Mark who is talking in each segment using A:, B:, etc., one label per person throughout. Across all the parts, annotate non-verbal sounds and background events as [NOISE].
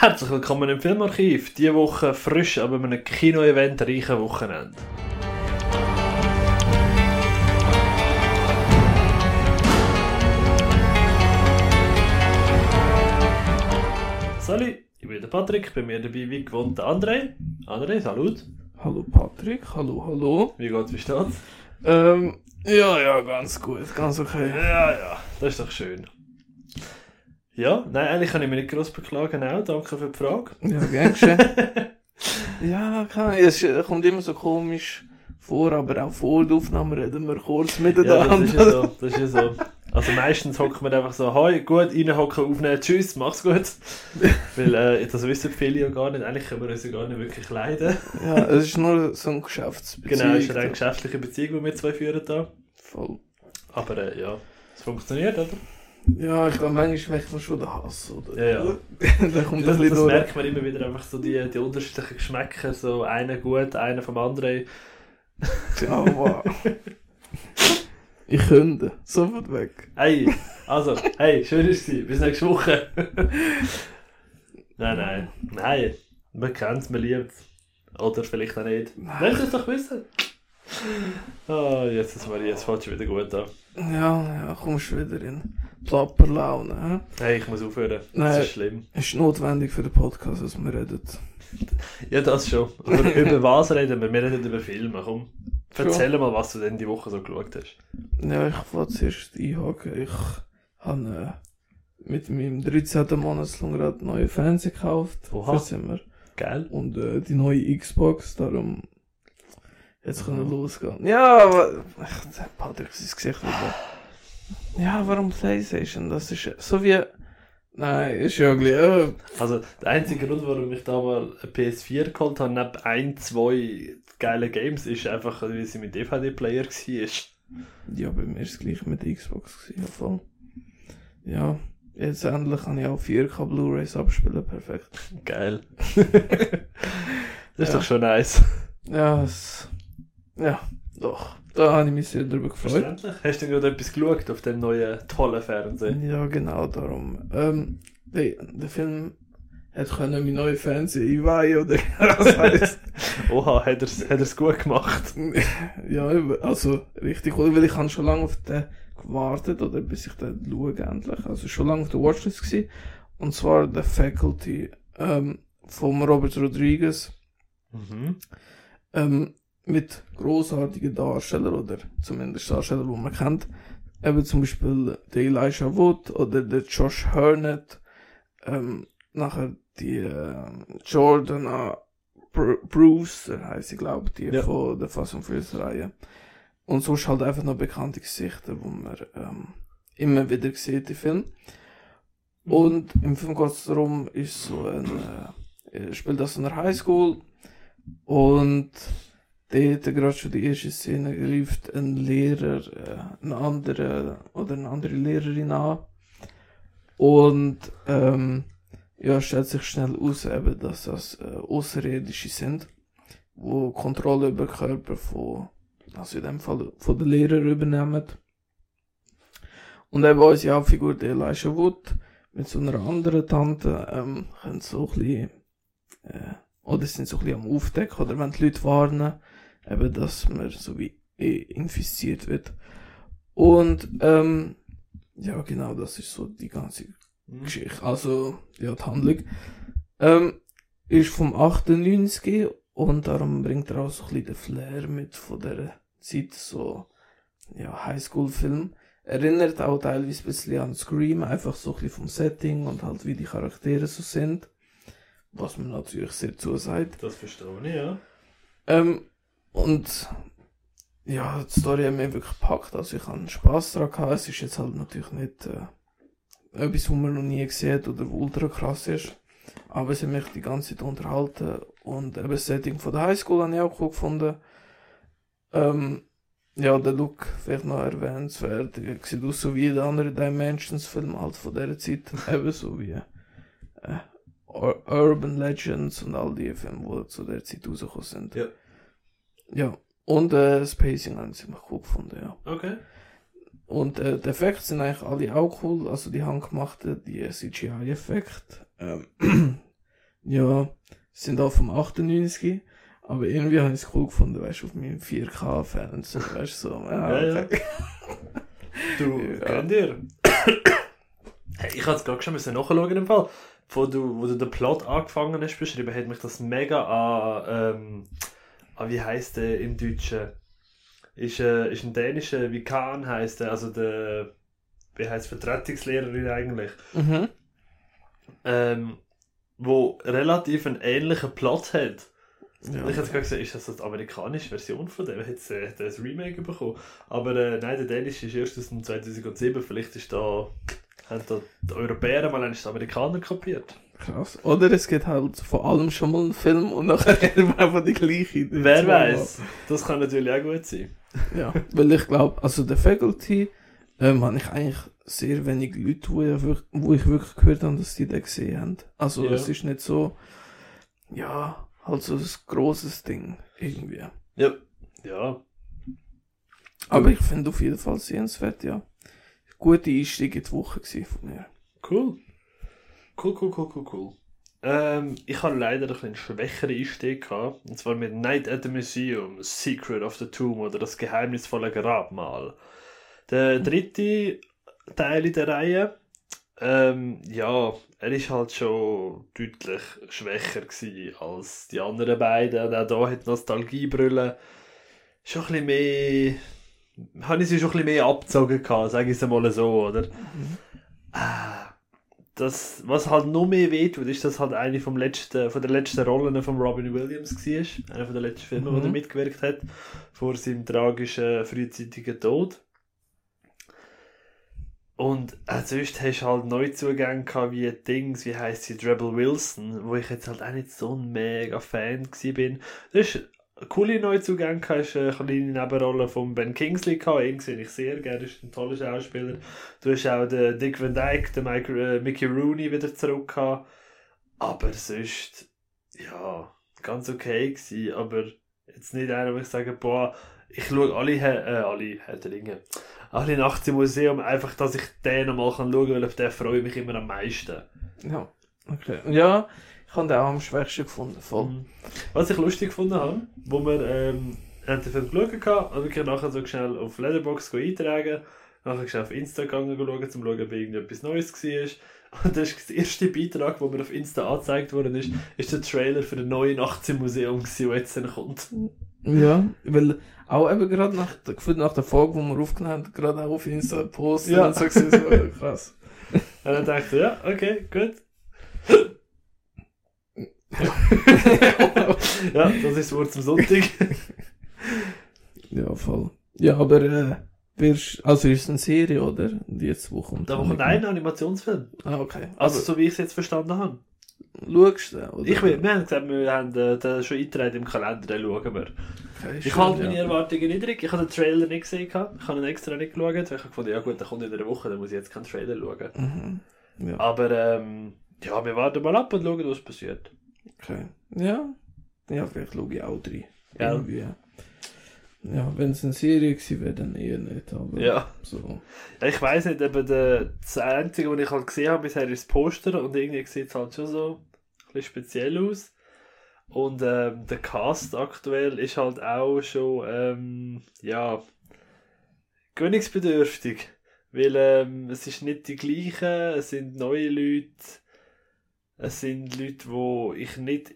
A: Herzlich willkommen im Filmarchiv. Diese Woche frisch, aber mit einem Kino-Event reichen Wochenende. Salut, ich bin der Patrick, bei mir dabei wie gewohnt der André. André, salut.
B: Hallo Patrick, hallo, hallo.
A: Wie geht's, wie steht's?
B: Ähm, ja, ja, ganz gut, ganz okay.
A: Ja, ja, das ist doch schön. Ja, nein, eigentlich kann ich mich nicht groß beklagen, auch. Danke für die Frage.
B: Ja, gern geschehen. [LAUGHS] ja, kann ich. Es kommt immer so komisch vor, aber auch vor der Aufnahme reden wir kurz
A: Ja, das
B: miteinander.
A: ist ja so. Das ist ja so. Also meistens hocken wir einfach so, hoi, gut, reinhocken, aufnehmen, tschüss, mach's gut. [LAUGHS] Weil, äh, das wissen viele ja gar nicht, eigentlich können wir uns ja gar nicht wirklich leiden.
B: ja, es ist nur so ein Geschäftsbeziehung.
A: Genau, es ist eine geschäftliche Beziehung, die wir zwei führen da.
B: Voll.
A: Aber äh, ja, es funktioniert, oder?
B: Ja, ich glaube, manchmal merkt man schon den Hass, oder?
A: Ja, ja. [LAUGHS]
B: da kommt
A: Das, das
B: durch.
A: merkt man immer wieder, einfach so die, die unterschiedlichen Geschmäcker, so einer gut, einer vom anderen.
B: Ja, wow. ich könnte. Sofort weg.
A: Hey, also, hey, schön ist es. Bis nächste Woche. nein, nein, nein. Man kennt es, man liebt es. Oder vielleicht auch nicht. Möchtest du es doch wissen? Ah, jetzt ist Maria, jetzt fängt schon wieder gut an.
B: Ja, ja, kommst du wieder in Plapperlaune. hä?
A: Hey, ich muss aufhören. Das
B: Nein.
A: ist schlimm.
B: Ist notwendig für den Podcast, dass wir reden. [LAUGHS]
A: Ja, das schon. Aber [LAUGHS] über was reden wir? Wir reden über Filme. Komm, erzähl mal, was du denn die Woche so geschaut hast.
B: Ja, ich wollte zuerst einhaken. Ich habe äh, mit meinem 13. Monatslohn gerade neue Fernseher gekauft.
A: Oha.
B: Zimmer.
A: Geil.
B: Und äh, die neue Xbox, darum jetzt können losgehen. Ja, aber ach, Patrick, sein Gesicht wieder. Ja, warum Playstation? Das ist so wie... Nein, ist ja gleich... Äh,
A: Also, der einzige Grund, warum ich da mal eine PS4 geholt habe, neben ein, zwei geile Games, ist einfach, weil sie mit DVD-Player war.
B: ja, bei mir ist es gleich mit Xbox gewesen, ja, voll. Ja, jetzt endlich kann ich auch 4K Blu-Rays abspielen, perfekt.
A: Geil. [LAUGHS] das ist
B: Ja.
A: doch schon nice.
B: Ja, es, ja, doch. Da habe ich mich sehr drüber gefreut.
A: Hast du denn gerade etwas geschaut auf dem neuen tollen Fernsehen?
B: Ja, genau darum. Ähm, der, der Film hat können mein neue Fernseher einweihen, oder [LAUGHS] was heisst.
A: Oha, hat hat er's gut gemacht. [LAUGHS]
B: ja, also richtig cool, weil ich habe schon lange auf den gewartet, oder bis ich den schaue endlich. Also schon lange auf der Watchlist gewesen. Und zwar The Faculty ähm, von Robert Rodriguez.
A: Mhm.
B: ähm, mit großartigen Darstellern oder zumindest Darstellern, die man kennt. Eben zum Beispiel der Elijah Wood oder der Josh Hurnett. Ähm, nachher die äh, Jordana Bru Brewster heisst sie, glaube die
A: Ja.
B: von der Fast and Furious Reihe. Und sonst halt einfach noch bekannte Gesichter, wo man ähm, immer wieder sieht im Film. Und im Film geht es darum, ist so ein, äh, spielt das in einer Highschool und dort gerade schon die erste Szene greift ein Lehrer, äh, eine andere oder eine andere Lehrerin an und ähm, ja, stellt sich schnell aus, eben, dass das äh, Außerirdische sind, wo Kontrolle über den Körper von, also in dem Fall von den Lehrern übernehmen. Und eben unsere Hauptfigur, der Elijah Wood, mit so einer anderen Tante, ähm, können so ein bisschen, äh, oder sind so ein bisschen am Aufdecken, oder wenn die Leute warnen, eben, dass man so wie eh infiziert wird. Und, ähm, ja, genau, das ist so die ganze
A: Mhm.
B: Geschichte. Also, ja, die Handlung. Ähm, ist vom 98 und darum bringt er auch so ein bisschen den Flair mit von der Zeit, so, ja, Highschool-Film. Erinnert auch teilweise ein bisschen an Scream, einfach so ein bisschen vom Setting und halt wie die Charaktere so sind. Was mir natürlich sehr zusagt.
A: Das verstehe ich, ja.
B: Ähm, und ja, die Story hat mich wirklich gepackt. Also ich habe Spass daran gehabt. Es ist jetzt halt natürlich nicht äh, etwas, was man noch nie gesehen hat oder ultra krass ist. Aber es hat mich die ganze Zeit unterhalten. Und eben das Setting von der Highschool habe ich auch cool gefunden. Ähm, ja, der Look vielleicht noch erwähnenswert. Sieht aus so wie jeder andere Dimensions-Film halt von dieser Zeit. [LAUGHS] eben so wie äh, Ur Urban Legends und all die Filme, die zu der Zeit rausgekommen sind.
A: Ja.
B: Ja. Und äh, das Pacing habe ich ziemlich cool gefunden, ja.
A: Okay.
B: Und äh, die Effekte sind eigentlich alle auch cool. Also die handgemachten, die CGI-Effekte. Ähm, [CLEARS THROAT] ja, sind auch vom 98. Aber irgendwie habe ich es cool gefunden, weißt du, auf meinem 4K-Fernseher, weißt du, so. Ja,
A: Ja, ja.
B: okay. [LAUGHS]
A: Du,
B: Ja.
A: gönn dir. [COUGHS] hey, ich hatte es gerade schon müssen nachschauen im Fall. Wo du, wo du den Plot angefangen hast beschrieben, hat mich das mega an, ähm, an wie heisst der im Deutschen? Ist, äh, ist ein dänischer, wie Kahn heisst der, also der, wie heisst Vertretungslehrerin eigentlich,
B: Mhm.
A: ähm, wo relativ einen ähnlichen Plot hat.
B: Ja.
A: Ich hätte gerade gesagt, ist das die amerikanische Version von dem? Hat es äh, er ein Remake bekommen? Aber äh, nein, der dänische ist erst aus dem 2007. Vielleicht ist da, haben da die Europäer mal eines die Amerikaner kapiert.
B: Krass. Oder es geht halt vor allem schon mal einen Film und nachher [LAUGHS] reden wir einfach die gleiche.
A: Wer weiß? Das kann natürlich auch gut sein.
B: Ja, weil ich glaube, also der Faculty ähm, habe ich eigentlich sehr wenig Leute, wo ich, wirklich, wo ich wirklich gehört habe, dass die den gesehen haben. Also
A: Ja.
B: es ist nicht so, ja, halt so ein grosses Ding irgendwie.
A: Ja. Ja.
B: Aber ich finde auf jeden Fall sehenswert, ja. Gute Einstieg in die Woche von mir.
A: Cool. Cool, cool, cool, cool, cool. Ähm, ich habe leider ein bisschen schwächere Einstieg gehabt. Und zwar mit Night at the Museum, Secret of the Tomb oder das geheimnisvolle Grabmal. Der dritte Teil in der Reihe. Ähm, ja, er ist halt schon deutlich schwächer als die anderen beiden. Und auch da hat Nostalgiebrille schon ein bisschen mehr. Habe ich sie schon ein bisschen mehr abgezogen gehabt, sage ich es mal so, oder? Ah, das, was halt noch mehr wehtut, ist, dass halt eine vom letzten, von der letzten Rollen von Robin Williams war. Einer von den letzten Filmen, wo
B: Mhm.
A: er mitgewirkt hat, vor seinem tragischen, frühzeitigen Tod. Und äh, sonst hast du halt Neuzugänge gehabt, wie Dings, wie heisst sie, Rebel Wilson, wo ich jetzt halt auch nicht so ein mega Fan bin. Das ist coole Neuzugänge gehabt, ist eine kleine Nebenrolle von Ben Kingsley gehabt, ihn sehe ich sehr gerne, ist ein toller Schauspieler. Du hast auch den Dick Van Dyke, den Mike, äh, Mickey Rooney wieder zurück gehabt. Aber sonst, ja, ganz okay gewesen, aber jetzt nicht einer, wo ich sage, boah, ich schaue alle, äh, alle Ringe, alle nachts im Museum, einfach, dass ich den nochmal schauen kann, weil auf den freue ich mich immer am meisten.
B: Ja, okay. Ja, ich habe den auch am schwächsten gefunden, voll.
A: Mhm. Was ich lustig gefunden habe, wo wir ähm, haben den Film geschaut haben, und wirklich nachher so schnell auf Letterboxd eintragen, nachher schnell auf Insta gegangen schauen, um zu schauen, ob irgendetwas Neues war. [LAUGHS] Und das ist der erste Beitrag, der mir auf Insta angezeigt worden ist, ist der Trailer für den neuen Nachts im Museum, gewesen, der jetzt dann kommt.
B: Ja, weil auch eben gerade nach, gefühlt nach der Folge, die wir aufgenommen haben, gerade auch auf Insta posten
A: Ja.
B: und so, so krass. [LAUGHS]
A: Und dann dachte ich, ja, okay, gut. [LAUGHS] ja, das ist das Wort zum Sonntag.
B: Ja, voll. Ja, aber äh, wirst, also ist es eine Serie, oder? Die jetzt wo kommt.
A: Da kommt ein Animationsfilm.
B: Ah, okay.
A: Also,
B: Also,
A: so wie ich es jetzt verstanden habe.
B: schaust du oder?
A: Ich wir haben gesagt, wir haben äh, den schon eingetragen im Kalender, den schauen wir.
B: Okay,
A: Ich halte meine
B: ja.
A: Erwartungen niedrig. Ich habe den Trailer nicht gesehen. Ich habe ihn extra nicht geschaut, weil ich habe gefunden, ja gut, der kommt in einer Woche, dann muss ich jetzt keinen Trailer schauen.
B: Mhm. Ja,
A: Aber ähm, ja, wir warten mal ab und schauen, was passiert.
B: Okay. Ja, ja, vielleicht schaue ich auch rein.
A: Ja.
B: Irgendwie. Ja, wenn es eine Serie gewesen wäre, dann eher nicht, aber
A: Ja.
B: so.
A: Ja, Ich weiß nicht, aber der, das Einzige, was ich halt gesehen habe bisher, ist das Poster und irgendwie sieht es halt schon so ein bisschen speziell aus. Und ähm, der Cast aktuell ist halt auch schon, ähm, ja, gewöhnungsbedürftig. Weil ähm, es ist nicht die gleichen, es sind neue Leute, es sind Leute, wo ich nicht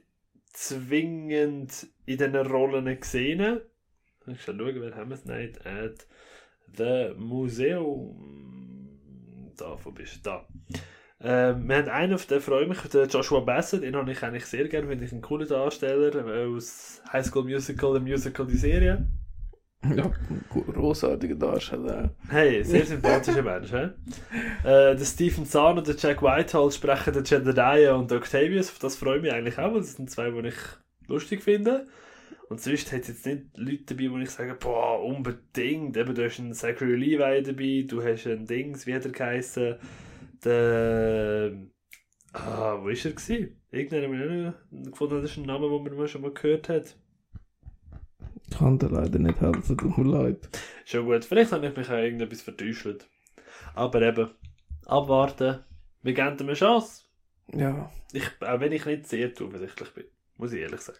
A: zwingend in diesen Rollen gesehen habe. Ich kann schauen, wer haben wir es nicht? At The Museum. Da, wo bist du? Da. Ähm, wir haben einen, auf den freue ich mich, den Joshua Bassett, den habe ich eigentlich sehr gerne, finde ich einen coolen Darsteller aus High School Musical, der Musical, die Serie.
B: Ja, großartiger Darsteller.
A: Hey, sehr sympathischer Mensch, hä? Äh, der Stephen Zahn und der Jack Whitehall sprechen den Jedediah und Octavius, auf das freue ich mich eigentlich auch, weil das sind zwei, die ich lustig finde. Und sonst hat es jetzt nicht Leute dabei, wo ich sage, boah, unbedingt. Eben, du hast einen Zachary Levi dabei, du hast einen Dings, wie hat er geheißen? Der. Ah, wo ist er gewesen? Irgendeiner, ich nicht gefunden das ist ein Name, den man schon mal gehört hat.
B: Ich kann dir leider nicht helfen, tut mir leid.
A: Schon gut, vielleicht habe ich mich auch irgendetwas vertäuscht. Aber eben, abwarten. Wir geben ihm eine Chance.
B: Ja.
A: Ich, auch wenn ich nicht sehr zuversichtlich bin, muss ich ehrlich sagen.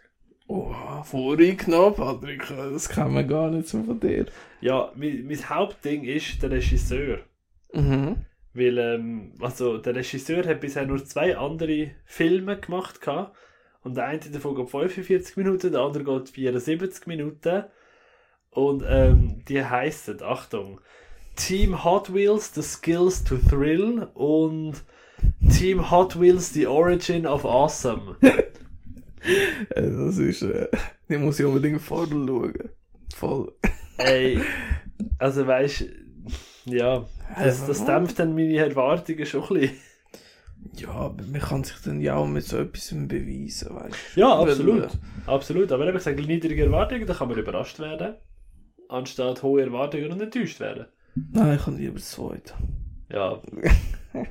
B: Oh, voreingenommen, Patrick. Das kann man gar nicht so von dir.
A: Ja, mein, mein Hauptding ist der Regisseur.
B: Mhm.
A: Weil, ähm, also, der Regisseur hat bisher nur zwei andere Filme gemacht. Gehabt. Und der eine davon geht 45 Minuten, der andere geht 74 Minuten. Und ähm, die heißen, Achtung, Team Hot Wheels, The Skills to Thrill und Team Hot Wheels, The Origin of Awesome. [LAUGHS]
B: Äh, Das ist, äh, die muss ich unbedingt vorher schauen. Voll.
A: Ey, [LAUGHS] also weißt ja, das, das dämpft dann meine Erwartungen schon ein bisschen.
B: Ja, aber man kann sich dann ja auch mit so etwas beweisen, weißt du?
A: Ja, absolut. Absolut. Aber eben, ich sage, niedrige Erwartungen, da kann man überrascht werden. Anstatt hohe Erwartungen und enttäuscht werden.
B: Nein, ich kann lieber das zweite.
A: Ja, [LAUGHS]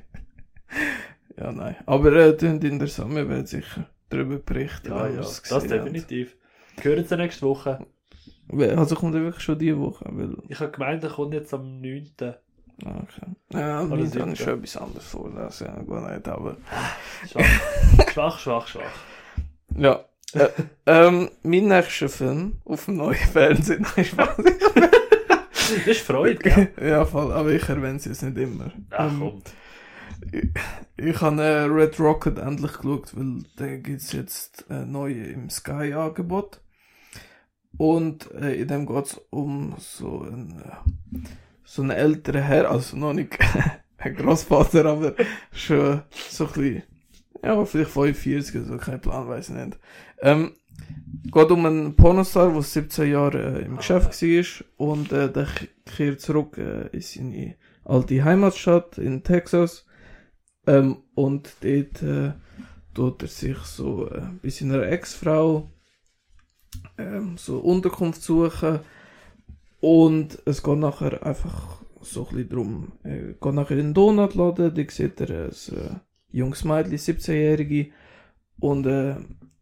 B: Ja, nein. Aber äh, klingt interessant, wir werden sicher darüber berichten.
A: ja, ja. Das definitiv. Hören Sie nächste Woche.
B: Also kommt er wirklich schon diese Woche? Weil,
A: Ich habe gemeint, er kommt jetzt am 9.
B: okay. Ja,
A: Oder
B: mir
A: siebte.
B: kann ich schon etwas anderes vorlesen, ja, gut nicht, aber...
A: Schwach, [LAUGHS] schwach, schwach. schwach.
B: Ja. äh, ähm, mein nächster Film auf dem neuen Fernsehen. [LAUGHS] Nein, Spaß.
A: Das ist Freude, gell?
B: ja, voll, aber ich erwähne es jetzt nicht immer.
A: Ach
B: Ähm,
A: komm.
B: Ich, ich habe äh, Red Rocket endlich geschaut, weil da gibt es jetzt äh, neue im Sky-Angebot. Und äh, in dem geht es um so einen, äh, so einen älteren Herr, also noch nicht [LAUGHS] ein Großvater, aber schon so ein bisschen, ja, vielleicht 45, also kein Plan, weiß ich nicht. Ähm, geht um einen Pornostar, der 17 Jahre äh, im
A: Ah,
B: Geschäft war und äh, der kehrt zurück äh, in seine alte Heimatstadt in Texas. Ähm, und dort äh, tut er sich so äh, bei seiner Ex-Frau ähm, so Unterkunft suchen. Und es geht nachher einfach so ein bisschen drum. Er geht nachher in den Donutladen, da sieht er ein äh, junges Mädchen, 17-Jährige. Und äh,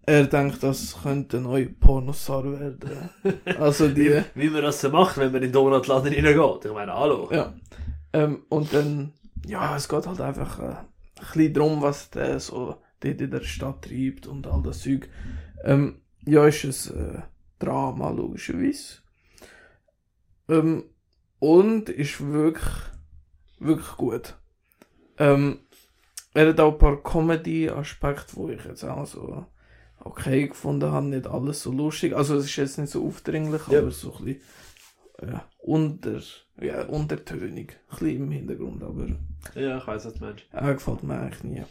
B: er denkt, das könnte ein neuer Pornostar werden. [LAUGHS] Also die...
A: Wie, wie man das so macht, wenn man in den Donutladen reingeht. Ich meine, hallo.
B: Ja. Ähm, und dann, ja, es geht halt einfach äh, ein bisschen drum, was der so dort in der Stadt treibt und all das Zeug. Ähm, ja, ist es äh, Drama, logischerweise. Ähm, und ist wirklich, wirklich gut. Ähm, er hat auch ein paar Comedy-Aspekte, wo ich jetzt auch so okay gefunden habe. Nicht alles so lustig. Also es ist jetzt nicht so aufdringlich,
A: Ja.
B: aber so ein bisschen ja, unter, ja, untertönig. Ein bisschen im Hintergrund, aber
A: Ja, ich weiß was du meinst.
B: er gefällt mir eigentlich nie.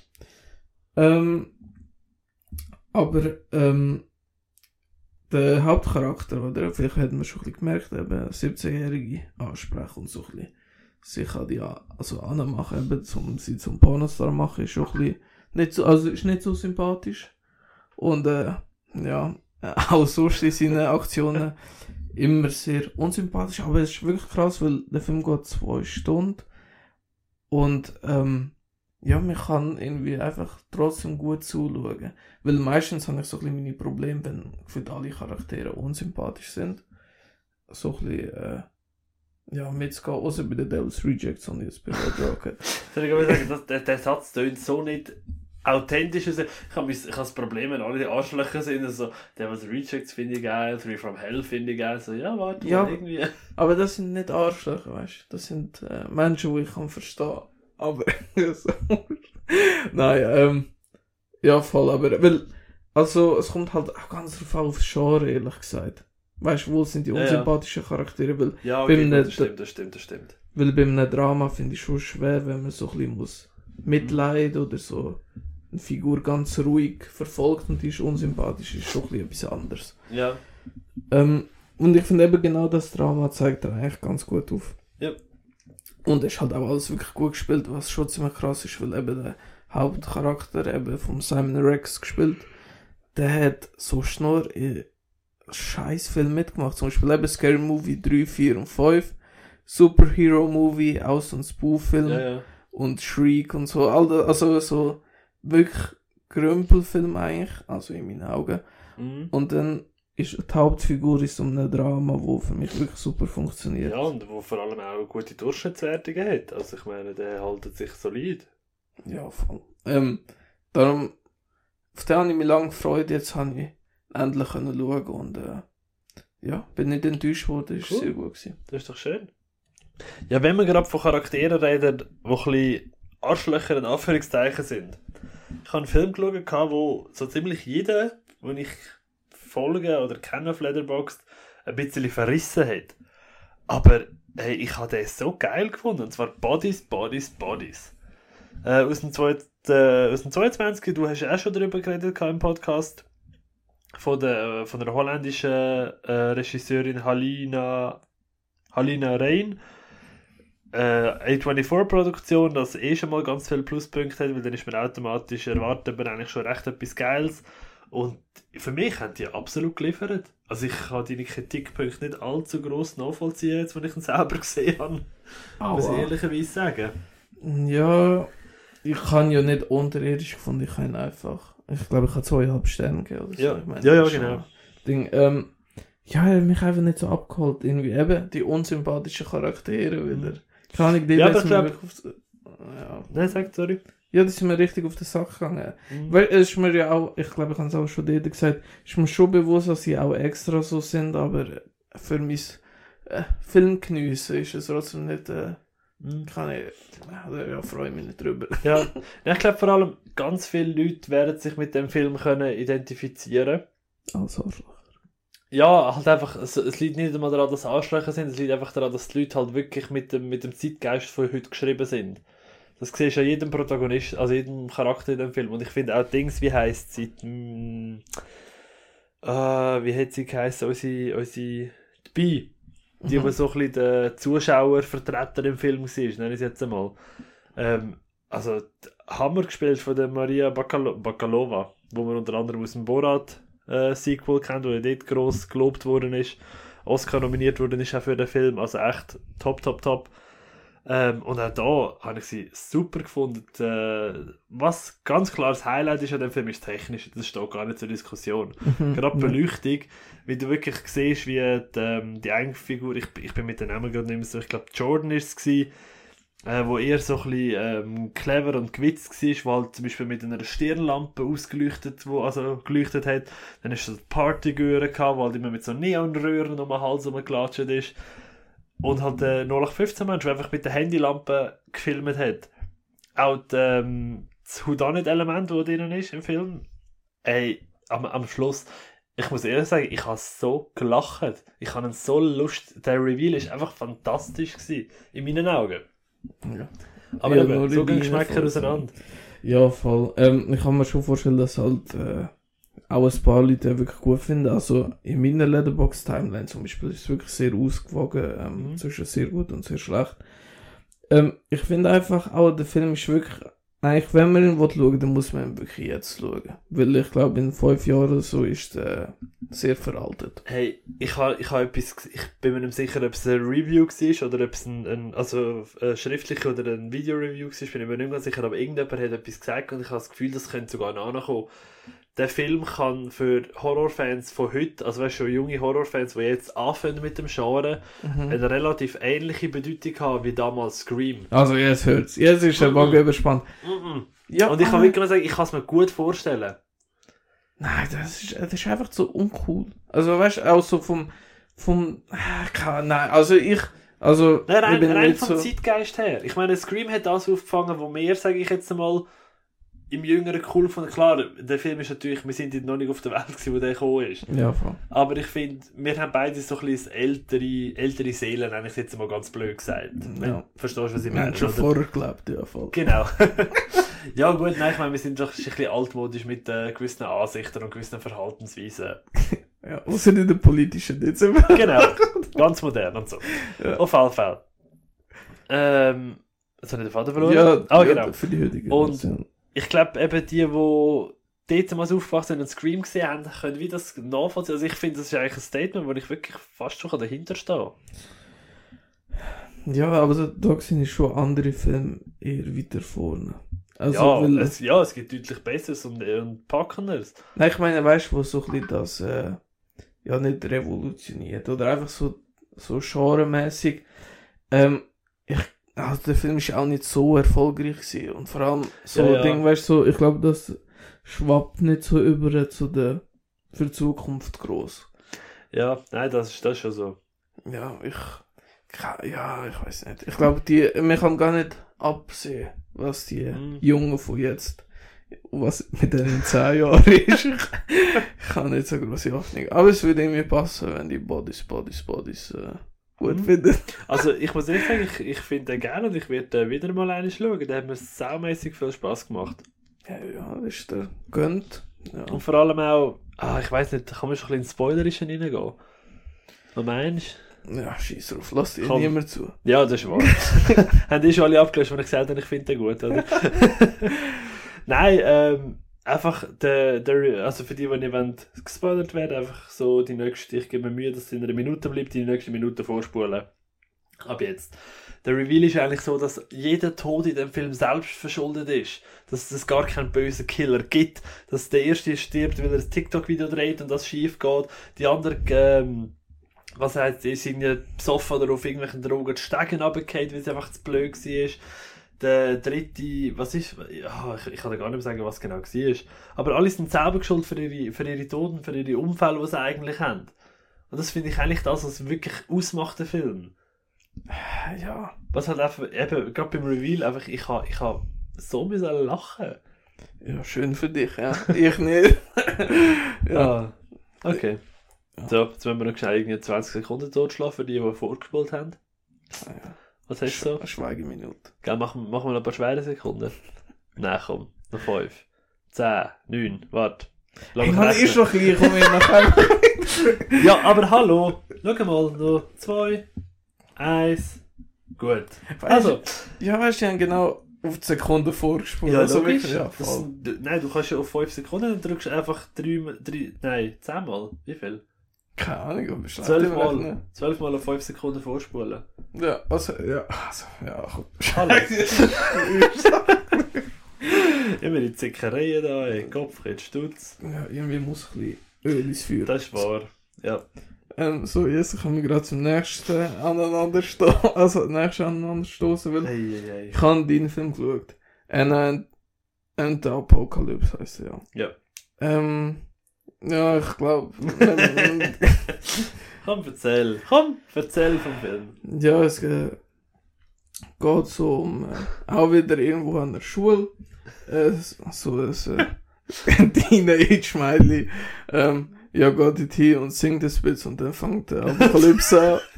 B: Ähm, aber ähm, der Hauptcharakter, oder? Vielleicht hat man schon ein bisschen gemerkt, eben 17-Jährige ansprechen und so ein bisschen sich an die also anmachen, eben zum, sie zum Pornostar machen, ist schon ein bisschen nicht so, also ist nicht so sympathisch. Und äh, ja, [LAUGHS] auch sonst in seinen Aktionen immer sehr unsympathisch, aber es ist wirklich krass, weil der Film geht zwei Stunden. Und ähm, ja, man kann irgendwie einfach trotzdem gut zuschauen. Weil meistens habe ich so ein bisschen meine Probleme, wenn gefühlt alle Charaktere unsympathisch sind. So ein bisschen, äh, ja, mitzugehen, außer bei den Devil's Rejects und jetzt bei Red Rocket. [LAUGHS]
A: Soll ich aber sagen, das, der, der Satz tönt so nicht authentisch. Also, ich habe ich hab das Problem, wenn alle die Arschlöcher sind. Also, der was Rejects finde ich geil, Three from Hell finde ich geil. So, ja, warte,
B: Ja.
A: mal, irgendwie.
B: Aber das sind nicht Arschlöcher, weißt du? Das sind äh, Menschen, die ich kann verstehen. Aber. [LAUGHS] Nein, ähm, ja, voll, aber, weil, also, es kommt halt auch ganz drauf an, aufs Genre, ehrlich gesagt. Weißt du, wo sind die
A: Ja, ja.
B: unsympathischen Charaktere, weil
A: Ja, okay, gut,
B: nicht-
A: das stimmt, das stimmt, das stimmt.
B: Weil bei einem Drama finde ich schon schwer, wenn man so ein bisschen muss mitleiden oder so eine Figur ganz ruhig verfolgt und die ist unsympathisch, ist schon ein bisschen etwas anderes.
A: Ja,
B: Ähm, und ich finde eben genau das Drama zeigt er eigentlich ganz gut auf.
A: Ja.
B: Und es halt auch alles wirklich gut gespielt, was schon ziemlich krass ist, weil eben der Hauptcharakter eben von Simon Rex gespielt, der hat so nur in scheiß Film mitgemacht. Zum Beispiel eben Scary Movie 3, 4 und 5, Superhero Movie, so ein Spoof-Film
A: ja, ja.
B: und Shriek und so. Also so wirklich Grümpelfilm eigentlich, also in meinen Augen.
A: Mhm.
B: Und dann ist die Hauptfigur in so einem Drama, wo für mich wirklich super funktioniert.
A: Ja, und wo vor allem auch gute Durchschnittswertungen hat. Also, ich meine, der haltet sich solid.
B: Ja, voll. Ähm, darum, auf den habe ich mich lange gefreut, jetzt habe ich endlich können schauen und äh, ja, bin nicht enttäuscht worden, ist
A: Cool.
B: sehr gut gewesen.
A: Das ist doch schön. Ja, wenn wir gerade von Charakteren reden, die ein bisschen Arschlöcher in Anführungszeichen sind. Ich habe einen Film geschaut, wo so ziemlich jeder, den ich folge oder kenne auf Letterboxd, ein bisschen verrissen hat. Aber hey, ich habe den so geil gefunden. Und zwar Bodies, Bodies, Bodies. Äh, aus, dem äh, aus dem 22. Du hast auch schon darüber geredet im Podcast. Von der, von der holländischen äh, Regisseurin Halina, Halina Rein. Äh, A24-Produktion, das eh schon mal ganz viele Pluspunkte hat, weil dann ist man automatisch erwartet, man eigentlich schon recht etwas Geiles. Und für mich haben die absolut geliefert. Also ich kann deine Kritikpunkte nicht allzu gross nachvollziehen, jetzt, wenn ich ihn selber [LAUGHS] gesehen habe. Muss ich
B: Aua.
A: ehrlicherweise sagen.
B: Ja, ich habe ja nicht unterirdisch gefunden, ich habe einfach, ich glaube, ich habe zweieinhalb Sterne gegeben oder so.
A: Ja.
B: ich meine,
A: Ja, ja, genau.
B: Ding. Ähm, ja, er hat mich einfach nicht so abgeholt, irgendwie eben die unsympathischen Charaktere wieder. Keine Ahnung, die
A: Ja, ich
B: mir
A: glaub-
B: auf, ja.
A: Nein, sag, sorry.
B: Ja, die sind mir richtig auf den Sack gegangen.
A: Mhm.
B: Weil es ist mir ja auch, ich glaube, ich habe es auch schon dort gesagt, ist mir schon bewusst, dass sie auch extra so sind, aber für mein äh, Filmgeniessen ist es trotzdem nicht, äh,
A: Mhm.
B: kann ich, oder ja, freue mich nicht drüber.
A: Ja, [LAUGHS] ich glaube vor allem, ganz viele Leute werden sich mit dem Film können identifizieren
B: Als Arschloch.
A: Ja, halt einfach, es, es liegt nicht einmal daran, dass Arschlöcher sind, es liegt einfach daran, dass die Leute halt wirklich mit dem, mit dem Zeitgeist von heute geschrieben sind. Das siehst du an jedem Protagonist, also jedem Charakter in dem Film. Und ich finde auch Dings, wie heisst sie? Hm, äh, wie hat sie geheißen? Unsere, unsere, die Bi. Die,
B: Mhm.
A: die so ein bisschen der Zuschauervertreter im Film war, nenne ich es jetzt einmal. Ähm, also, Hammer gespielt von der Maria Bakalo Bakalova, wo man unter anderem aus dem Borat äh, kennt, wo dort gross gelobt worden ist. Oscar nominiert worden ist auch für den Film, also echt top, top, top. Ähm, und auch da habe ich sie super gefunden. Äh, was ganz klar das Highlight ist an dem Film ist das Technische, das steht gar nicht zur Diskussion. Gerade die Beleuchtung, wie du wirklich siehst, wie die, ähm, die eigene Figur, ich, ich bin mit den Namen gerade nicht mehr so, ich glaube Jordan ist es gewesen, äh, wo eher so ein bisschen ähm, clever und gewitzt war, wo halt zum Beispiel mit einer Stirnlampe ausgeleuchtet, wo, also geleuchtet hat. Dann so die Partygöre gehabt, wo halt immer mit so Neonröhren um den Hals rumgelatscht ist. Und halt der 0815-Mensch, der einfach mit der Handylampe gefilmt hat. Auch die, ähm, das Houdanet-Element, das drin ist im Film, ey, am, am Schluss, ich muss ehrlich sagen, ich habe so gelacht. Ich habe so Lust. Der Reveal ist einfach fantastisch gewesen, in meinen Augen.
B: Ja.
A: Aber
B: Ja,
A: eben, so gehen Geschmäcker auseinander.
B: Ja, voll. Ähm, ich kann mir schon vorstellen, dass halt äh, auch ein paar Leute wirklich gut finden. Also in meiner Letterbox-Timeline zum Beispiel ist es wirklich sehr ausgewogen, ähm,
A: Mhm.
B: zwischen sehr gut und sehr schlecht. Ähm, ich finde einfach auch, der Film ist wirklich, eigentlich, wenn man ihn will schauen, dann muss man ihn wirklich jetzt schauen. Weil ich glaube, in fünf Jahren oder so ist er sehr veraltet.
A: Hey, ich habe ich ha etwas, ich bin mir nicht sicher, ob es ein Review war oder ob es ein, ein also ein schriftlicher oder ein Video-Review war, bin ich mir nicht mehr sicher, aber irgendjemand hat etwas gesagt und ich habe das Gefühl, das könnte sogar nachkommen. Der Film kann für Horrorfans von heute, also weißt du, schon junge Horrorfans, die jetzt anfangen mit dem Genre, eine relativ ähnliche Bedeutung haben wie damals Scream.
B: Also jetzt hört's. Jetzt ist der Wagen überspannt.
A: Mhm.
B: Ja,
A: Und ich kann wirklich mal sagen, ich kann es mir gut vorstellen.
B: Nein, das ist, das ist einfach so uncool. Also, weißt du, auch so vom, vom, keine- nein, also ich, also,
A: Nein, rein,
B: ich bin
A: rein vom
B: so,
A: Zeitgeist her. Ich meine, Scream hat das aufgefangen, wo wir, sage ich jetzt einmal, im Jüngeren cool fanden. Klar, der Film ist natürlich, wir sind noch nicht auf der Welt gewesen, wo der gekommen ist.
B: ja, voll.
A: Aber ich finde, wir haben beide so ein bisschen ältere, ältere Seelen, eigentlich jetzt mal ganz blöd gesagt.
B: Ja.
A: Verstehst du, was ich meine?
B: schon vorher gelebt, ja, voll.
A: Genau. [LAUGHS] ja gut, nein, ich meine, wir sind doch ein bisschen altmodisch mit äh, gewissen Ansichten und gewissen Verhaltensweisen. [LAUGHS]
B: Ja, was sind in der politischen jetzt immer?
A: Genau, [LAUGHS] ganz modern und so.
B: Ja.
A: Auf alle Fälle. Ähm, jetzt habe ich den Vater verloren.
B: Ja,
A: ah, genau.
B: für die heutige
A: Und-. Ich glaube, eben die, die dort mal aufgewachsen sind und Scream gesehen haben, können wie das nachvollziehen. Also ich finde, das ist eigentlich ein Statement, wo ich wirklich fast schon dahinter stehe.
B: Ja, aber da, da sind schon andere Filme eher weiter vorne. Also,
A: ja,
B: weil,
A: es, ja, es gibt deutlich Besseres und, und Packenderes.
B: Nein, ich meine, weißt du, wo so ein bisschen das, äh, ja, nicht revolutioniert oder einfach so, so genremäßig. Ähm, ich, also der Film ist auch nicht so erfolgreich gewesen und vor allem so
A: Ja, ja.
B: Ding, weißt du, so, ich glaube, dass schwappt nicht so über zu der für die Zukunft groß.
A: Ja, nein, das ist, das schon so.
B: Ja, ich, ja, ich weiß nicht. Ich glaube, die, man kann gar nicht absehen, was die
A: Mhm.
B: Jungen von jetzt, was mit denen in 10 Jahren [LAUGHS] ist. Ich, ich habe nicht so große Hoffnung. Aber es würde irgendwie passen, wenn die Bodies, Bodies, Bodies äh, gut
A: Mhm.
B: finden. [LAUGHS]
A: Also, ich muss ehrlich sagen, ich, ich finde den geil und ich werde den wieder mal einen schauen. Der hat mir saumässig viel Spaß gemacht.
B: Ja, ja, ist der gönnt. Ja.
A: Und vor allem auch, ah, ich weiß nicht, kann man schon ein bisschen ins Spoilerischen reingehen? Was meinst
B: Ja, scheiß drauf, lass dir niemand zu.
A: du? Ja, das ist wahr. [LAUGHS] Haben die schon alle abgelöscht, wenn ich gesagt habe, ich finde den gut, oder? [LAUGHS] Nein, ähm, einfach der, der, also für die, die nicht wollen, gespoilert werden, einfach so die nächste, ich gebe mir Mühe, dass es in einer Minute bleibt, die nächste Minute vorspulen. Ab jetzt. Der Reveal ist eigentlich so, dass jeder Tod in dem Film selbst verschuldet ist. Dass es gar keinen bösen Killer gibt. Dass der Erste stirbt, weil er ein TikTok-Video dreht und das schief geht. Die anderen, ähm, was heißt, die sind ja besoffen oder auf irgendwelchen Drogen die Stegen runtergefallen, weil es einfach zu blöd war. Der dritte, was ist, ja, ich, ich kann dir gar nicht mehr sagen, was genau war. Aber alle sind selber geschuld für ihre, für ihre Toten, für ihre Unfälle, die sie eigentlich haben. Und das finde ich eigentlich das, was wirklich ausmacht, den Film.
B: Ja,
A: Was halt einfach, eben, gerade beim Reveal, einfach, ich habe ich ha so müssen lachen.
B: ja, schön für dich, ja. ich nicht. [LAUGHS] ja.
A: Ah, okay.
B: Ja.
A: So, jetzt müssen wir noch schnell irgendwie 20 Sekunden totschlafen, die, die vorgespielt haben.
B: Ah, ja.
A: Was hast du so?
B: Eine Schweigeminute.
A: Gell, machen, machen wir noch ein paar schwere Sekunden. [LAUGHS] Nein, komm, noch 5, 10, 9, warte.
B: Meine,
A: rechnen.
B: ist doch gleich, komm ich nachher. [LAUGHS]
A: Ja, aber hallo, schau mal, noch 2, 1, gut. Also,
B: Ja, weißt du, die haben genau auf die Sekunde vorgespult.
A: ja,
B: also wirklich, ja,
A: das, nein, du kannst ja auf 5 Sekunden, dann drückst du einfach 3, 3 nein, 10 Mal. Wie viel?
B: Keine Ahnung, aber schlecht
A: 12
B: im
A: Mal.
B: Rechnen.
A: 12 Mal auf 5 Sekunden vorspulen.
B: Ja, also, ja, also, ja, komm.
A: Hallo. [LAUGHS] Immer die Zickereien da, ey. Kopf, jetzt Stutz.
B: ja, irgendwie muss ein bisschen Öl ins Feuer.
A: Das ist wahr. Ja.
B: Ähm, so, jetzt kommen wir gerade zum nächsten aneinander stoßen, [LAUGHS] also nächsten aneinander stoßen, weil
A: Hey, hey, hey.
B: ich habe deinen Film geschaut. And, and, and the Apocalypse heisst er, ja.
A: Ja.
B: Ähm, ja, ich glaube, [LAUGHS]
A: Komm, erzähl. Komm, erzähl vom Film.
B: ja, es äh, geht so um, äh, auch wieder irgendwo an der Schule, äh, so ein äh, Teenage-Mädchen, ähm, ja, geht dorthin und singt ein bisschen und dann fängt der Apokalypse an. [LAUGHS]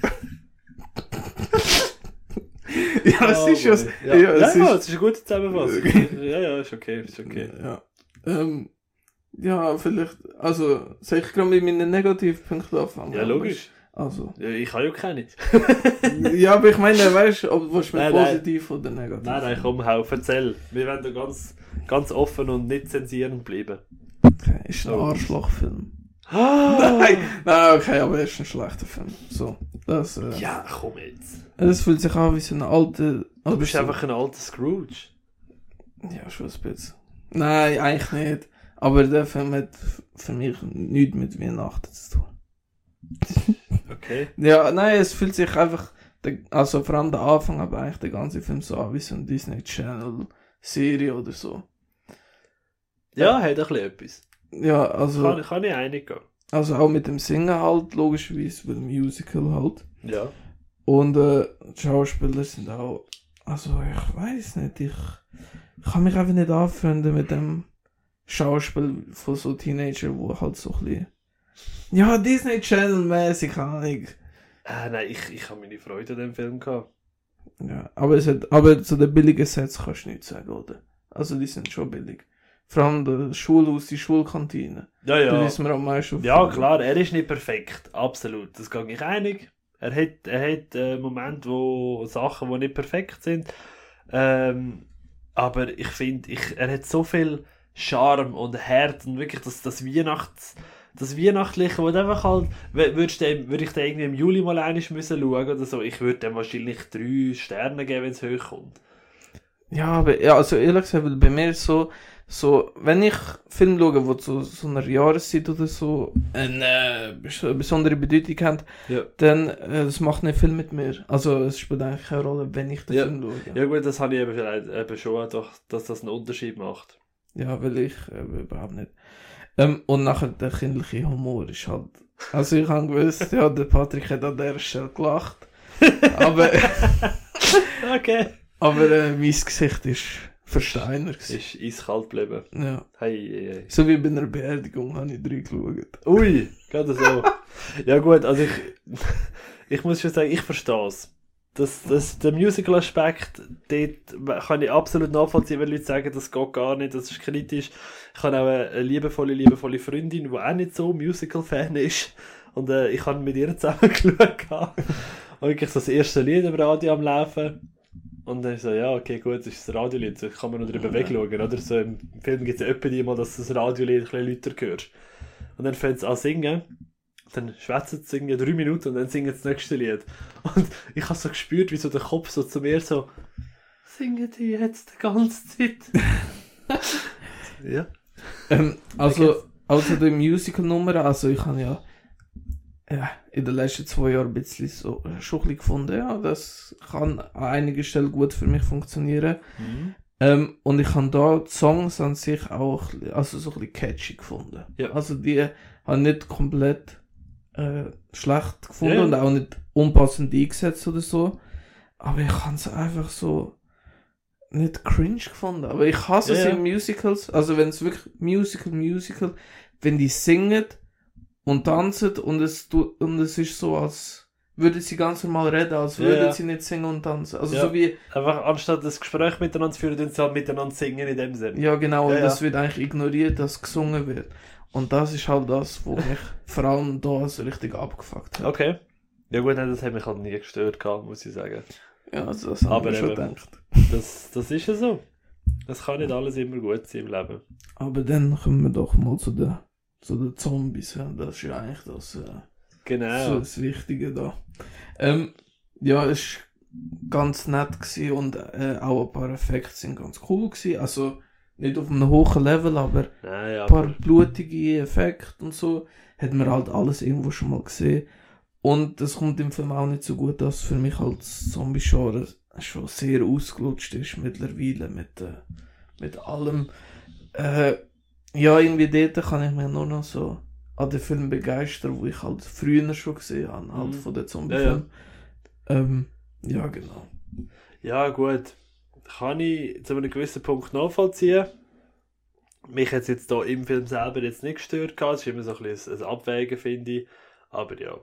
B: ja, es ist ja,
A: ja,
B: ja,
A: ja,
B: es
A: ja,
B: ist,
A: es ist eine gute Zusammenfassung. [LAUGHS] ja, ja, ist okay, ist okay.
B: ja, ähm, ja, vielleicht, also, soll ich gerade mit meinen Negativpunkten anfangen?
A: Ja, logisch.
B: Also,
A: Ja, ich habe ja keine. [LAUGHS]
B: ja, aber ich meine, weißt du, ob willst mit
A: Nein, nein.
B: positiv oder negativ?
A: Nein, nein, komm, hau, erzähl. Wir werden da ganz, ganz offen und nicht zensierend bleiben.
B: Okay, ist ein
A: Oh.
B: Arschlochfilm.
A: Ah! [GASPS]
B: Nein, nein, okay, aber es ist ein schlechter Film. So, das, äh,
A: Ja, komm jetzt.
B: es fühlt sich an wie so ein alter,
A: Du bist
B: so,
A: einfach ein alter Scrooge.
B: ja, schon ein bisschen. Nein, eigentlich nicht. Aber der Film hat für mich nichts mit Weihnachten zu tun. [LAUGHS]
A: Okay.
B: Ja, nein, es fühlt sich einfach, also vor allem der Anfang, aber eigentlich der ganze Film so an wie so eine Disney Channel Serie oder so.
A: Ja, hat ein bisschen etwas.
B: Ja, also,
A: Kann, kann ich einig gehen.
B: also auch mit dem Singen halt, logischerweise, weil Musical halt.
A: Ja.
B: Und äh, die Schauspieler sind auch, also ich weiß nicht, ich, ich kann mich einfach nicht anfreunden mit dem Schauspiel von so Teenager, wo halt so ein bisschen, ja, Disney Channel mäßig, keine Ahnung.
A: Äh, nein, ich, ich habe meine Freude an dem Film gehabt.
B: Ja, aber es hat, aber zu den billigen Sets kannst du nichts sagen, oder? Also die sind schon billig. Vor allem der Schulhaus, die Schulkantine.
A: Ja,
B: Da
A: ja.
B: ist mir am meisten
A: Ja, klar, er ist nicht perfekt. Absolut. Das gehe ich einig. Er hat, er hat äh, Momente, wo Sachen, die nicht perfekt sind. Ähm, aber ich finde, ich, er hat so viel Charme und Herz und wirklich das, das Weihnachts, das Weihnachtliche, wo du einfach halt, wür- würdest dem, würde ich den irgendwie im Juli mal einmal müssen schauen oder so, ich würde dem wahrscheinlich drei Sterne geben, wenn es hochkommt.
B: Ja, aber ja, also ehrlich gesagt, weil bei mir ist so, so, wenn ich Film schaue, wo zu so einer Jahreszeit oder so eine äh, bes- besondere Bedeutung hat,
A: Ja.
B: dann äh, das macht nicht viel mit mir. Also es spielt eigentlich keine Rolle, wenn ich den
A: Ja.
B: Film schaue.
A: Ja gut, das habe ich eben vielleicht eben schon, doch, dass das einen Unterschied macht.
B: Ja, weil ich äh, überhaupt nicht. Ähm, und nachher der kindliche Humor ist halt. Also ich habe gewusst, ja, der Patrick hat an der Stelle gelacht. Aber, [LAUGHS]
A: Okay.
B: aber äh, mein Gesicht ist versteinert. Gewesen.
A: ist eiskalt geblieben.
B: Ja.
A: Hey, hey, hey.
B: So wie bei einer Beerdigung habe ich reingeschaut.
A: Ui, gerade so. ja gut, also ich, [LAUGHS] ich muss schon sagen, ich verstehe es. Das, das, der Musical-Aspekt, dort kann ich absolut nachvollziehen, wenn Leute sagen, das geht gar nicht, das ist kritisch. Ich habe auch eine liebevolle, liebevolle Freundin, die auch nicht so Musical-Fan ist. Und äh, ich habe mit ihr zusammen [LAUGHS] geschaut. Und wirklich so das erste Lied im Radio am Laufen. Und dann so, ja, okay, gut, das ist das Radiolied, so kann man noch drüber
B: Ja.
A: wegschauen, oder? So im Film gibt es ja öppe mal, dass du das Radiolied ein bisschen lauter hörst. Und dann fängt es an singen. Dann schwätzen sie irgendwie drei Minuten und dann singen sie das nächste Lied. Und ich habe so gespürt, wie so der Kopf so zu mir so, singen die jetzt die ganze Zeit? [LAUGHS] ja.
B: Ähm, also, also die Musical-Nummer, also ich habe ja, ja in den letzten zwei Jahren ein bisschen so schon ein gefunden, ja, das kann an einigen Stellen gut für mich funktionieren. Ähm, und ich habe da die Songs an sich auch also so ein bisschen catchy gefunden.
A: Ja.
B: Also die habe nicht komplett äh, schlecht gefunden
A: Ja.
B: und auch nicht unpassend eingesetzt oder so. Aber ich habe es einfach so nicht cringe gefunden. Aber ich hasse
A: Ja,
B: es in Musicals. Also wenn es wirklich Musical, Musical, wenn die singen und tanzen und es, und es ist so, als würden sie ganz normal reden, als würden
A: ja.
B: sie nicht singen und tanzen. Also
A: Ja.
B: so wie,
A: Einfach anstatt das Gespräch miteinander zu führen, tun sie halt miteinander singen in dem Sinne.
B: Ja, genau, und das wird eigentlich ignoriert, dass gesungen wird. Und das ist halt das, wo mich vor allem da so richtig abgefuckt hat.
A: Okay. Ja gut, das hat mich halt nie gestört, muss ich sagen.
B: Ja, also das habe ich schon gedacht.
A: Das, das ist ja so. Es kann nicht alles immer gut sein im Leben.
B: Aber dann kommen wir doch mal zu den, zu den Zombies. Das ist ja eigentlich das, äh, so
A: Genau.
B: das Wichtige da. Ähm, ja, es war ganz nett gewesen und äh, auch ein paar Effekte sind ganz cool gewesen. Also nicht auf einem hohen Level, aber
A: Nein, ja.
B: ein paar blutige Effekte und so. Hat man halt alles irgendwo schon mal gesehen. Und das kommt im Film auch nicht so gut, dass für mich als Zombie-Genre schon sehr ausgelutscht ist mittlerweile mit, äh, mit allem. Äh, ja, irgendwie dort kann ich mich nur noch so an den Film begeistern, wo ich halt früher schon gesehen habe, halt
A: Mhm.
B: von den
A: Ja,
B: Zombie-Filmen. Ähm, ja, genau.
A: Ja, gut. Kann ich zu einem gewissen Punkt nachvollziehen. Mich hat es jetzt hier im Film selber jetzt nicht gestört. gehabt. Es ist immer so ein bisschen ein Abwägen, finde ich. Aber ja,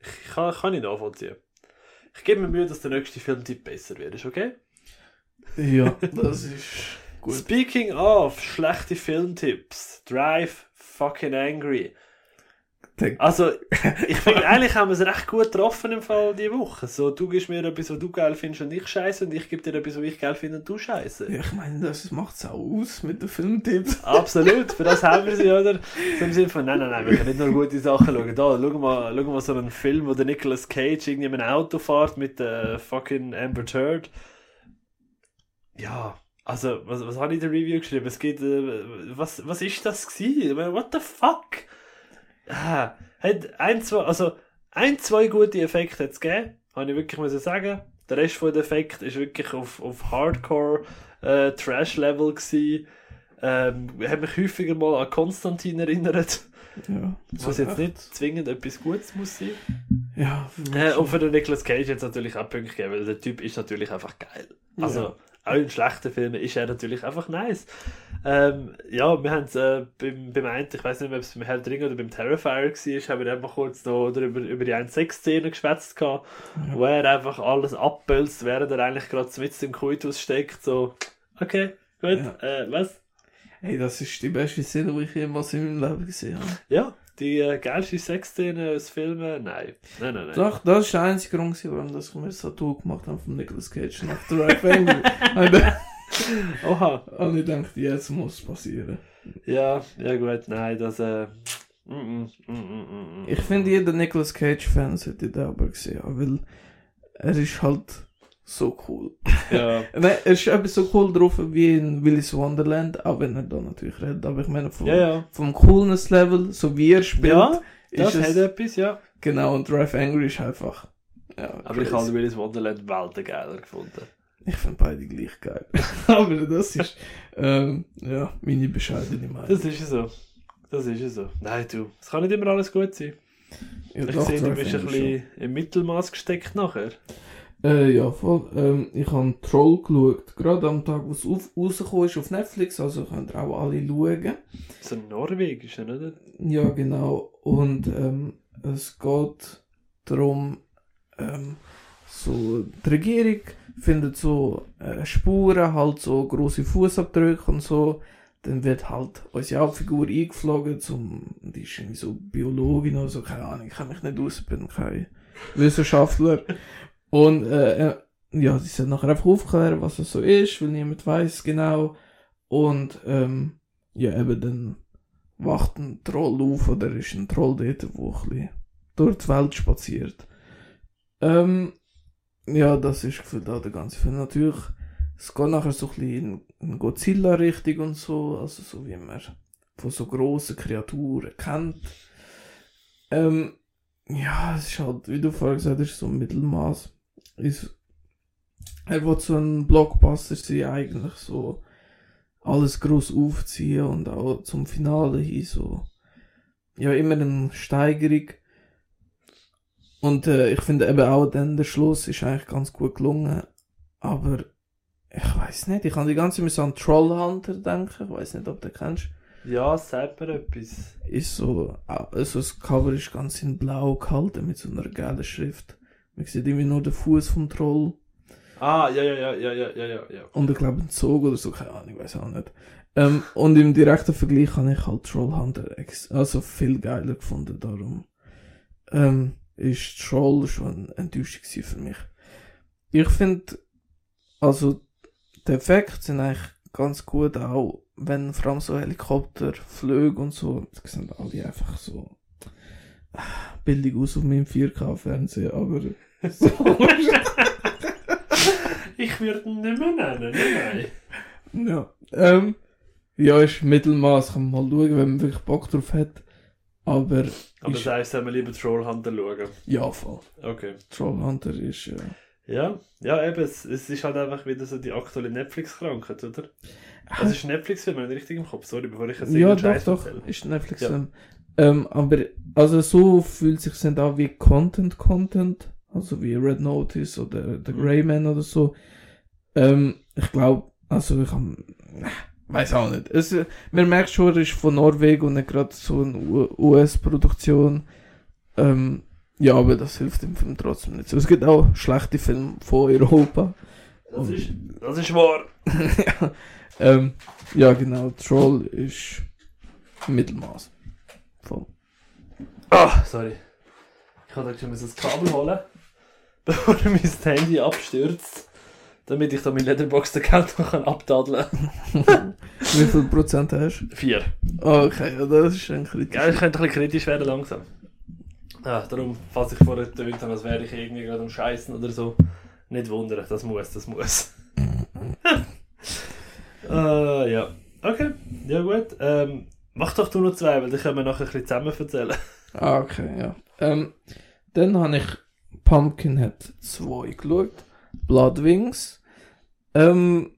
A: ich kann, kann ich nachvollziehen. Ich gebe mir Mühe, dass der nächste Filmtipp besser wird. Ist okay?
B: Ja, [LAUGHS] das ist gut.
A: Speaking of schlechte Filmtipps. Drive fucking angry. Also, [LAUGHS] ich finde, eigentlich haben wir es recht gut getroffen im Fall diese Woche. So, du gibst mir etwas, was du geil findest und ich scheiße und ich gebe dir etwas, was ich geil finde und du scheiße.
B: Ja, ich meine, das macht es auch aus mit den Filmtipps. [LAUGHS]
A: Absolut, für das haben wir sie, oder? So im Sinne von, nein, nein, nein, wir können nicht nur gute Sachen schauen. Da, schau mal, schau mal so einen Film, wo der Nicolas Cage irgendwie in einem Auto fährt mit der fucking Amber Turd. Ja, also, was, was habe ich in der Review geschrieben? Es geht, äh, was, was ist das gewesen? What the fuck? Ah, hat ein, zwei, also, ein, zwei gute Effekte hat es gegeben, habe ich wirklich müssen sagen. Der Rest von den Effekten ist wirklich auf, auf Hardcore, äh, Trash-Level gewesen. Ähm, hat mich häufiger mal an Konstantin erinnert,
B: Ja,
A: was jetzt nicht zwingend etwas Gutes muss sein.
B: Ja,
A: Äh, und für den Nicolas Cage jetzt natürlich auch Punkte gegeben, weil der Typ ist natürlich einfach geil. Also,
B: Ja.
A: auch in schlechten Filmen ist er natürlich einfach nice. Ähm, ja, wir haben es äh, beim, beim einen, ich weiß nicht mehr, ob es beim Herr der Ringe oder beim Terrifier war, haben wir einfach kurz da darüber, über die 1-6-Szene geschwätzt gehabt,
B: Ja.
A: wo er einfach alles abbölzt, während er eigentlich gerade mitten im Koitus steckt, so, okay, gut,
B: Ja.
A: äh, was?
B: Hey, das ist die beste Szene, die ich jemals in meinem Leben gesehen habe.
A: Ja, die äh, geilste Sexszene aus Filmen, nein. Nein, nein, nein.
B: Doch, das ist der einzige Grund, warum das wir so Tattoo gemacht haben von Nicolas Cage nach Drive Angry. [LAUGHS] Und
A: Oha.
B: und ich dachte, jetzt muss es passieren.
A: Ja, ja gut, nein, das äh. Mm, mm, mm, mm, mm.
B: Ich finde, jeder Nicolas Cage-Fan sollte den aber gesehen weil er ist halt so cool.
A: Ja, [LAUGHS]
B: Nein, er ist eben so cool drauf wie in Willy's Wonderland, auch wenn er da natürlich redet. Aber ich meine, vom,
A: ja, ja.
B: vom Coolness-Level, so wie er spielt,
A: Ja, das
B: ist
A: hat
B: es,
A: etwas, ja.
B: genau, und Drive Angry ist einfach, ja,
A: Aber ich
B: crazy.
A: habe Willis Wonderland Welten geiler gefunden.
B: Ich finde beide gleich geil. [LAUGHS] Aber das ist, ähm, ja, meine bescheidene Meinung.
A: Das ist so. Das ist so. Nein, du, es kann nicht immer alles gut sein.
B: Ja,
A: Ich
B: doch,
A: sehe, du bist ein bisschen im Mittelmaß gesteckt nachher.
B: Äh, ja, voll. Ähm, ich habe Troll geschaut. Gerade am Tag, wo es auf- rausgekommen ist auf Netflix, also könnt ihr auch alle schauen.
A: So ein norwegischer, oder?
B: Ja, genau. Und ähm, es geht darum, ähm, so, die Regierung findet so äh, Spuren, halt so große Fußabdrücke und so. Dann wird halt unsere Hauptfigur eingeflogen, zum, die ist irgendwie so Biologin oder so, keine Ahnung, ich kenne mich nicht aus, bin kein Wissenschaftler. Und äh, äh, ja, sie soll nachher einfach aufklären, was es so ist, weil niemand weiß genau. Und ähm, ja, eben dann wacht ein Troll auf oder ist ein Troll dort, der ein bisschen durch die Welt spaziert. Ähm, ja, das ist gefühlt auch der ganze Film. Natürlich, es geht nachher so ein bisschen in, Godzilla-Richtung und so, also so wie man von so grossen Kreaturen kennt. Ähm, ja, es ist halt, wie du vorher gesagt hast, so ein Mittelmaß. Ist, er will so ein Blockbuster sein, eigentlich so alles groß aufziehen und auch zum Finale hin so ja immer eine Steigerung und äh, ich finde eben auch dann der Schluss ist eigentlich ganz gut gelungen. Aber ich weiß nicht, ich kann die ganze Zeit so an Trollhunter denken. Ich weiß nicht, ob du den kennst.
A: Ja, selber etwas.
B: Ist so, also das Cover ist ganz in blau gehalten mit so einer gelben Schrift. Man sieht irgendwie nur den Fuß vom Troll.
A: Ah, ja, ja, ja, ja, ja, ja, ja.
B: Und ich glaube ein Zug oder so, keine Ahnung, ich weiß auch nicht. Ähm, und im direkten Vergleich habe ich halt Trollhunter X, also viel geiler gefunden, darum. Ähm, ist Troll schon eine Enttäuschung gewesen für mich. Ich finde, also die Effekte sind eigentlich ganz gut, auch wenn vor allem so Helikopterflüge und so, die sind alle einfach so ah, billig aus auf meinem 4K-Fernseher, aber so. [LAUGHS]
A: Ich würde ihn nicht mehr nennen, nein.
B: Ja. Ähm, ja, ist Mittelmaß, kann man mal schauen, wenn man wirklich Bock drauf hat. Aber,
A: Aber
B: Ist-
A: das heisst, sollen wir lieber Trollhunter schauen.
B: ja, voll.
A: Okay.
B: Trollhunter ist, äh,
A: Ja, ja, eben, es, es ist halt einfach wieder so die aktuelle Netflix-Krankheit, oder? Das ist ein Netflix-Film, wenn ich richtig im Kopf, sorry, bevor ich jetzt
B: ja, doch,
A: Scheiß
B: doch,
A: erzähle.
B: ist Netflix-Film. Ähm, aber, also so fühlt sich sind auch wie Content-Content, also wie Red Notice oder The
A: Mhm.
B: Grey Man oder so. Ähm, ich glaube, also ich kann, weiß auch nicht. Es, man merkt schon, er ist von Norwegen und nicht gerade so eine US-Produktion. Ähm, ja, aber das hilft dem Film trotzdem nicht. Es gibt auch schlechte Filme von Europa.
A: Das ist, das ist wahr. [LAUGHS]
B: ja, ähm, ja, genau. Troll ist Mittelmaß. Voll.
A: Ah, sorry. Ich ich muss das Kabel holen, [LAUGHS] bevor mein Handy abstürzt, damit ich da meinen Letterboxd-Account noch abtadeln kann. [LAUGHS]
B: Wie viel Prozent hast
A: Vier.
B: du? Okay, ja, das ist ein kritisch.
A: Ja, ich könnte ein bisschen kritisch werden langsam. Ja, darum, falls ich vorher getönt habe, als wäre ich irgendwie gerade am Scheißen oder so, nicht wundern, das muss, das muss. äh, [LAUGHS] ja. Okay, ja gut. Ähm, mach doch du noch zwei, weil dann können wir nachher ein bisschen zusammen erzählen.
B: Ah, okay, ja. Ähm, dann habe ich Pumpkinhead 2 geschaut. Bloodwings. Ähm,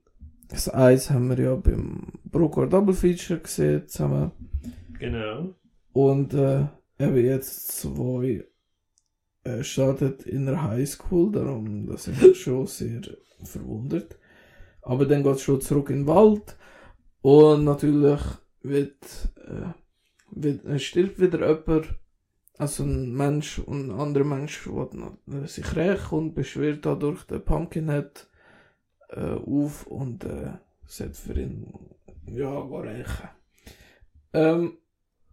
B: das eins haben wir ja beim Brooker Double Feature gesehen zusammen.
A: Genau.
B: Und äh, eben jetzt zwei äh, startet in der Highschool, darum das ist schon sehr verwundert. Aber dann geht es schon zurück in den Wald und natürlich wird, äh, wird stirbt wieder jemand, also ein Mensch und ein anderer Mensch, der sich rächt und beschwert dadurch den Pumpkinhead äh, auf und äh, sollte für ihn ja rächen. Ähm,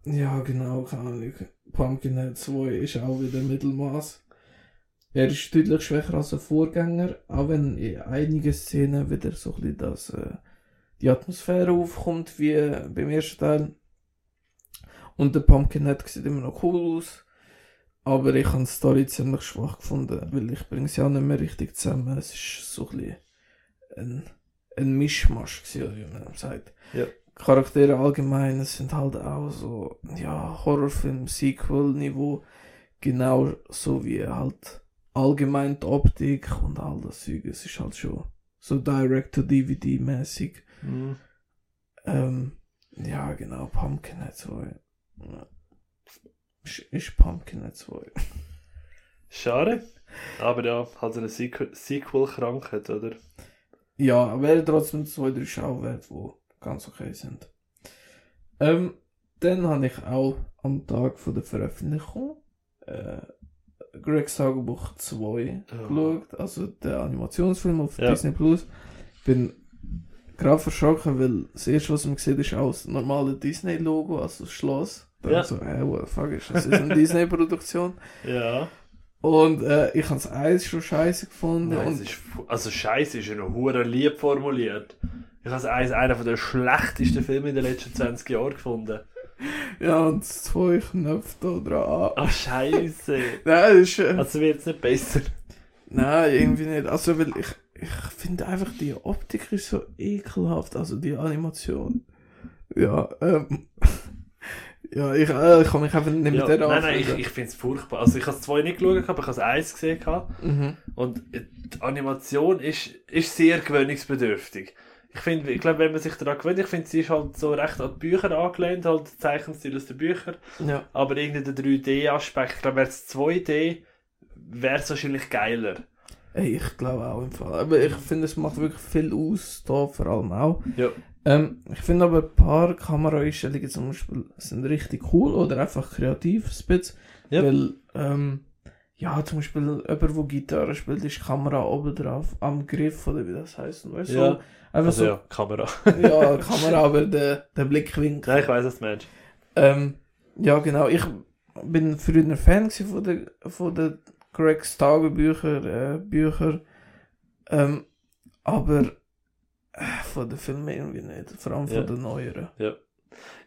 B: ja, genau, keine Ahnung. Pumpkinhead 2 ist auch wieder Mittelmaß. Er ist deutlich schwächer als der Vorgänger, auch wenn in einigen Szenen wieder so ein bisschen das, äh, die Atmosphäre aufkommt wie beim ersten Teil. Und der Pumpkinhead sieht immer noch cool aus. Aber ich habe die Story ziemlich schwach gefunden, weil ich bringe sie auch nicht mehr richtig zusammen. Es ist so ein ein, ein Mischmasch gewesen, wie man sagt.
A: Ja.
B: Charaktere allgemein, sind halt auch so, ja, Horrorfilm-Sequel-Niveau, genau so wie halt allgemein die Optik und all das Zeug. Es ist halt schon so Direct-to-DVD-mäßig.
A: Mhm.
B: Ähm, ja, genau, Pumpkinhead 2. Ja. Ist, ist Pumpkinhead 2.
A: Schade. Aber ja, so eine Sequel- Sequel-Krankheit, oder?
B: Ja, wäre trotzdem zwei, drei Schauwerte, die ganz okay sind. Ähm, dann habe ich auch am Tag von der Veröffentlichung äh, Greg's Tagebuch 2
A: Oh.
B: geschaut, also der Animationsfilm auf
A: Ja.
B: Disney Plus. Bin gerade verschrocken, weil das erste, was man sieht, ist auch das normale Disney-Logo, also das Schloss. Dann
A: Ja.
B: so, hey, what the fuck ist das? Das ist eine [LAUGHS] Disney-Produktion.
A: Ja.
B: Und äh, ich habe das Eis schon scheiße gefunden.
A: Nein,
B: und
A: ist, also Scheiße ist ja noch hure lieb formuliert. Ich habe es einer der schlechtesten Filme in den letzten 20 Jahren gefunden.
B: ja, und das zwei Knöpfe da dran.
A: Ach, Scheiße. [LAUGHS]
B: Nein, das ist, äh,
A: Also wird es nicht besser.
B: nein, irgendwie nicht. Also, weil ich, ich finde einfach, die Optik ist so ekelhaft, also die Animation. Ja, ähm, ja, ich, äh, ich kann mich einfach nicht mit
A: Ja,
B: der
A: nein, nein, ich, ich finde es furchtbar. Also ich habe es zwei nicht geschaut, aber ich habe es eins gesehen.
B: Mhm.
A: Und die Animation ist, ist sehr gewöhnungsbedürftig. Ich finde, ich glaube, wenn man sich daran gewöhnt, ich finde, sie ist halt so recht an die Bücher angelehnt, halt der Zeichenstil aus den Büchern.
B: Ja.
A: Aber irgendwie der 3D-Aspekt, ich glaube, wäre es 2D, wäre es wahrscheinlich geiler.
B: Ey, ich glaube auch im Fall. Aber ich finde, es macht wirklich viel aus, da vor allem auch.
A: Ja.
B: Ähm, ich finde aber ein paar Kameraeinstellungen zum Beispiel sind richtig cool oder einfach kreativ, ein bisschen.
A: Ja.
B: Weil, ähm, ja, zum Beispiel jemand, der Gitarre spielt, ist die Kamera oben drauf, am Griff oder wie das heißt. Weißt du?
A: Ja.
B: So, einfach
A: Also
B: so,
A: ja, Kamera. [LAUGHS]
B: ja, Kamera, aber der, der Blickwinkel.
A: Nein, ich was du meinst.
B: Ähm, ja, genau. Ich bin früher ein Fan von der, von der Gregs Tagebücher, äh, Bücher. Ähm, aber von den Filmen irgendwie nicht. Vor allem von
A: Ja.
B: den neueren.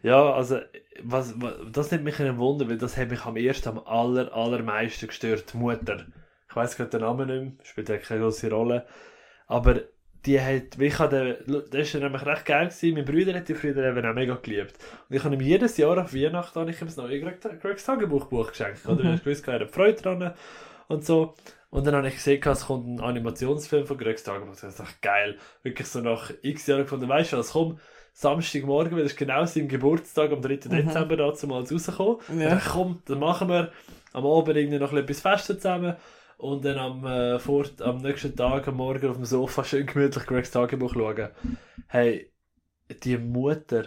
A: Ja, also, was, was, das nimmt mich in ein Wunder, weil das hat mich am ersten, am aller, allermeisten gestört. Die Mutter. Ich weiß gerade den Namen nicht mehr, spielt ja keine große Rolle. Aber die hat, ich habe den, das war nämlich recht geil gewesen. Mein Bruder hat die früher eben auch mega geliebt. Und ich habe ihm jedes Jahr auf Weihnachten habe ich ihm das neue Greg- Gregs Tagebuchbuch geschenkt. Oder [LAUGHS]
B: Mhm.
A: ich gewusst, er hat Freude dran und so. Und dann habe ich gesehen, es kommt ein Animationsfilm von Gregs Tagebuch. Das ist geil. Wirklich so nach x Jahren gefunden, weißt du was, komm, Samstagmorgen, weil das ist genau sein Geburtstag, am 3.
B: Mhm.
A: Dezember, dazu mal rausgekommen.
B: Ja.
A: Dann komm, dann machen wir am Abend irgendwie noch etwas Festen zusammen und dann am, äh, vor, am nächsten Tag, am Morgen auf dem Sofa schön gemütlich Gregs Tagebuch schauen. Hey, die Mutter